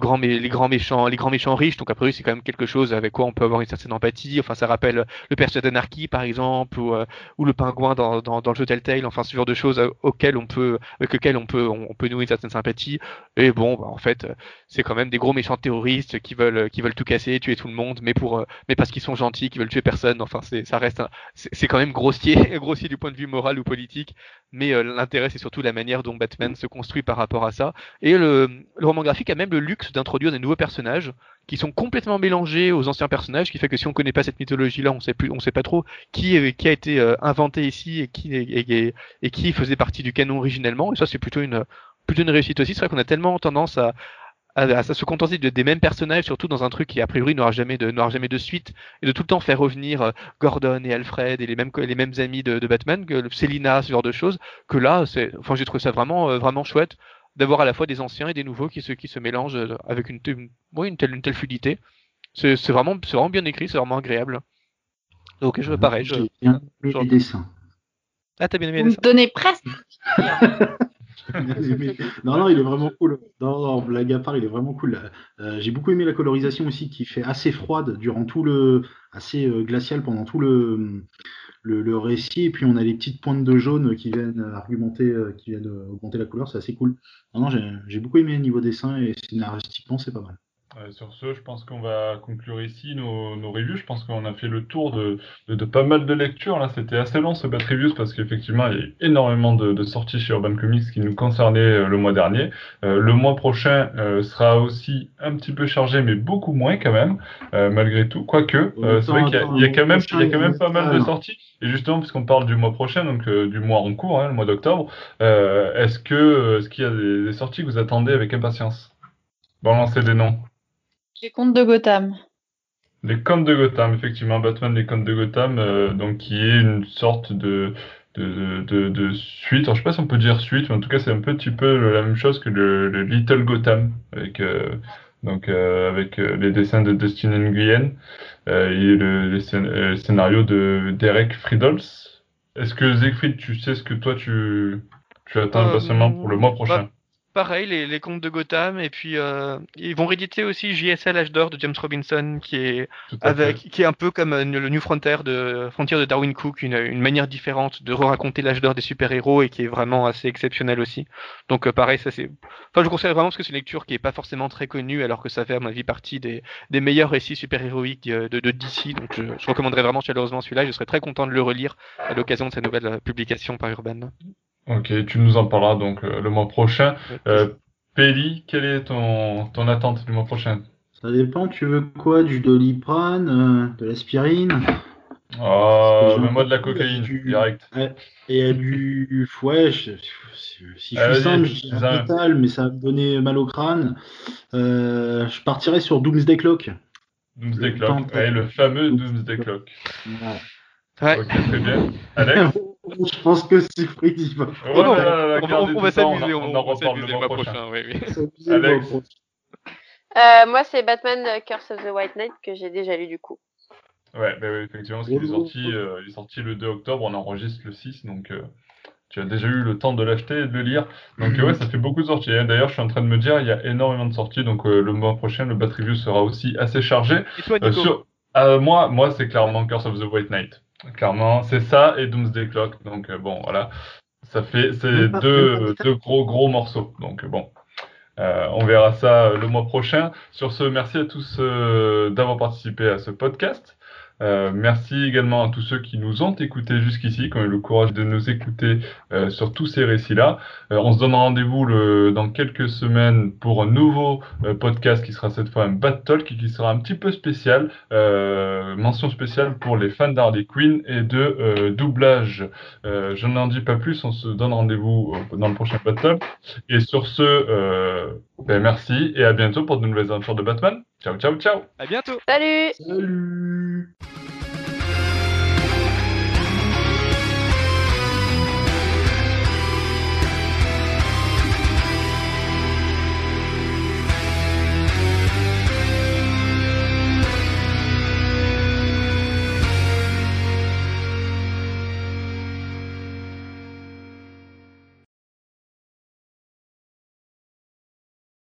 grands méchants les grands méchants riches. Donc après c'est quand même quelque chose avec quoi on peut avoir une certaine empathie. Enfin ça rappelle le personnage d'anarchie par exemple ou, euh, le pingouin dans le jeu Telltale. Enfin ce genre de choses euh, auxquelles on peut avec lesquelles on peut on, peut nouer une certaine sympathie. Et bon bah, en fait c'est quand même des gros méchants terroristes qui veulent qui veulent tout casser tuer tout le monde mais pour euh, mais parce qu'ils sont gentils qui veulent tuer personne. Enfin c'est ça reste c'est quand même grossier [laughs] grossier du point de vue moral ou politique. Mais l'intérêt c'est surtout la manière dont Batman se construit par rapport à ça. Et le, roman graphique a même le luxe d'introduire des nouveaux personnages qui sont complètement mélangés aux anciens personnages, qui fait que si on connaît pas cette mythologie-là, on sait plus, on sait pas trop qui, a été euh, inventé ici et qui, et, qui faisait partie du canon originellement. Et ça, c'est plutôt une, plutôt une réussite aussi. C'est vrai qu'on a tellement tendance à, à, se contenter de, des mêmes personnages, surtout dans un truc qui a priori n'aura jamais de n'aura jamais de suite, et de tout le temps faire revenir euh, Gordon et Alfred et les mêmes les mêmes amis de, de Batman, que Selina, ce genre de choses, que là, c'est, enfin, j'ai trouvé ça vraiment euh, vraiment chouette d'avoir à la fois des anciens et des nouveaux qui se qui se mélangent euh, avec une, une, une telle une telle fluidité. C'est, c'est vraiment c'est vraiment bien écrit, c'est vraiment agréable. Donc je pareil, je. bien aimé les dessins. Ah t'as bien aimé les dessins. Vous me donnez presque. [laughs] [laughs] non, non, il est vraiment cool. Non, non, blague à part, il est vraiment cool. Euh, j'ai beaucoup aimé la colorisation aussi, qui fait assez froide durant tout le. assez euh, glacial pendant tout le, le, récit. Et puis on a les petites pointes de jaune qui viennent argumenter, euh, qui viennent augmenter la couleur. C'est assez cool. Non, non, j'ai beaucoup aimé niveau dessin et scénaristiquement, c'est pas mal. Euh, sur ce, je pense qu'on va conclure ici nos, nos reviews. Je pense qu'on a fait le tour de, de, pas mal de lectures. Là, c'était assez long ce Bat Reviews parce qu'effectivement, il y a eu énormément de, de, sorties chez Urban Comics qui nous concernaient euh, le mois dernier. Euh, le mois prochain sera aussi un petit peu chargé, mais beaucoup moins quand même, malgré tout. Quoique, c'est vrai qu'il y, y, a quand même, il y a quand même pas mal de sorties. Et justement, puisqu'on parle du mois prochain, donc du mois en cours, hein, le mois d'octobre, est-ce que, est-ce qu'il y a des, des sorties que vous attendez avec impatience? Balancez des noms. Les contes de Gotham. Les contes de Gotham, effectivement, Batman, les contes de Gotham, euh, donc qui est une sorte de, de, de, de suite. Alors, je sais pas si on peut dire suite, mais en tout cas, c'est un petit peu la même chose que le, Little Gotham, avec, euh, donc, euh, avec les dessins de Dustin Nguyen et le, scénario de Derek Friedels. Est-ce que Siegfried, tu sais ce que toi tu, tu attends impatiemment pour le mois prochain? Pareil, les, les contes de Gotham, et puis euh, ils vont rééditer aussi JSL Âge d'or de James Robinson, qui est avec, qui est un peu comme euh, le New Frontier de Frontier de Darwin Cook, une, une manière différente de re-raconter l'âge d'or des super-héros et qui est vraiment assez exceptionnel aussi. Donc euh, pareil, ça c'est, enfin je conseille vraiment parce que c'est une lecture qui est pas forcément très connue, alors que ça fait à mon avis partie des, des meilleurs récits super-héroïques de, de, DC. Donc je, je recommanderais vraiment chaleureusement celui-là. Je serais très content de le relire à l'occasion de sa nouvelle publication par Urban. Ok, tu nous en parleras donc euh, le mois prochain. Euh, Peli, quelle est ton, ton attente du mois prochain? Ça dépend, tu veux quoi? Du doliprane, euh, de l'aspirine? Oh, J'ai mets-moi de la cocaïne, du- direct. Et du. Ouais, je- si je Ah, suis simple, je dis métal, mais ça va me donner mal au crâne. Euh, je partirais sur Doomsday Clock. Doomsday Le Clock. Ouais, le fameux Doomsday Clock. Voilà. Ouais. Ok, très bien. Alex? [laughs] je pense que Siegfried, il va Oh non, on va, on s'amuser, on, on, en va reparle s'amuser le mois prochain. oui, oui. s'amuser, Alex. bon, Euh, moi, c'est Batman euh, Curse of the White Knight que j'ai déjà lu du coup. Ouais, bah oui, effectivement, parce qu'il est sorti, euh, il est sorti le 2 octobre, on enregistre le 6, donc euh, tu as déjà eu le temps de l'acheter et de le lire. Donc euh, ouais, ça fait beaucoup de sorties. D'ailleurs, je suis en train de me dire, il y a énormément de sorties, donc euh, le mois prochain, le Bat Review sera aussi assez chargé. Et toi, Euh, Nico sur... euh, moi, moi c'est clairement Curse of the White Knight. Clairement, c'est ça et Doomsday Clock. Donc euh, bon, voilà. Ça fait c'est deux, deux gros gros morceaux. Donc bon. Euh, on verra ça le mois prochain. Sur ce, merci à tous euh, d'avoir participé à ce podcast. Euh, merci également à tous ceux qui nous ont écoutés jusqu'ici, qui ont eu le courage de nous écouter euh, sur tous ces récits-là. Euh, on se donne rendez-vous dans quelques semaines pour un nouveau euh, podcast qui sera cette fois un Bat Talk et qui sera un petit peu spécial. Euh, mention spéciale pour les fans d'Harley Quinn et de euh, doublage. Je n'en dis pas plus, on se donne rendez-vous dans le prochain Bat Talk. Et sur ce, ben merci et à bientôt pour de nouvelles aventures de Batman. Ciao, ciao, ciao. À bientôt. Salut. Salut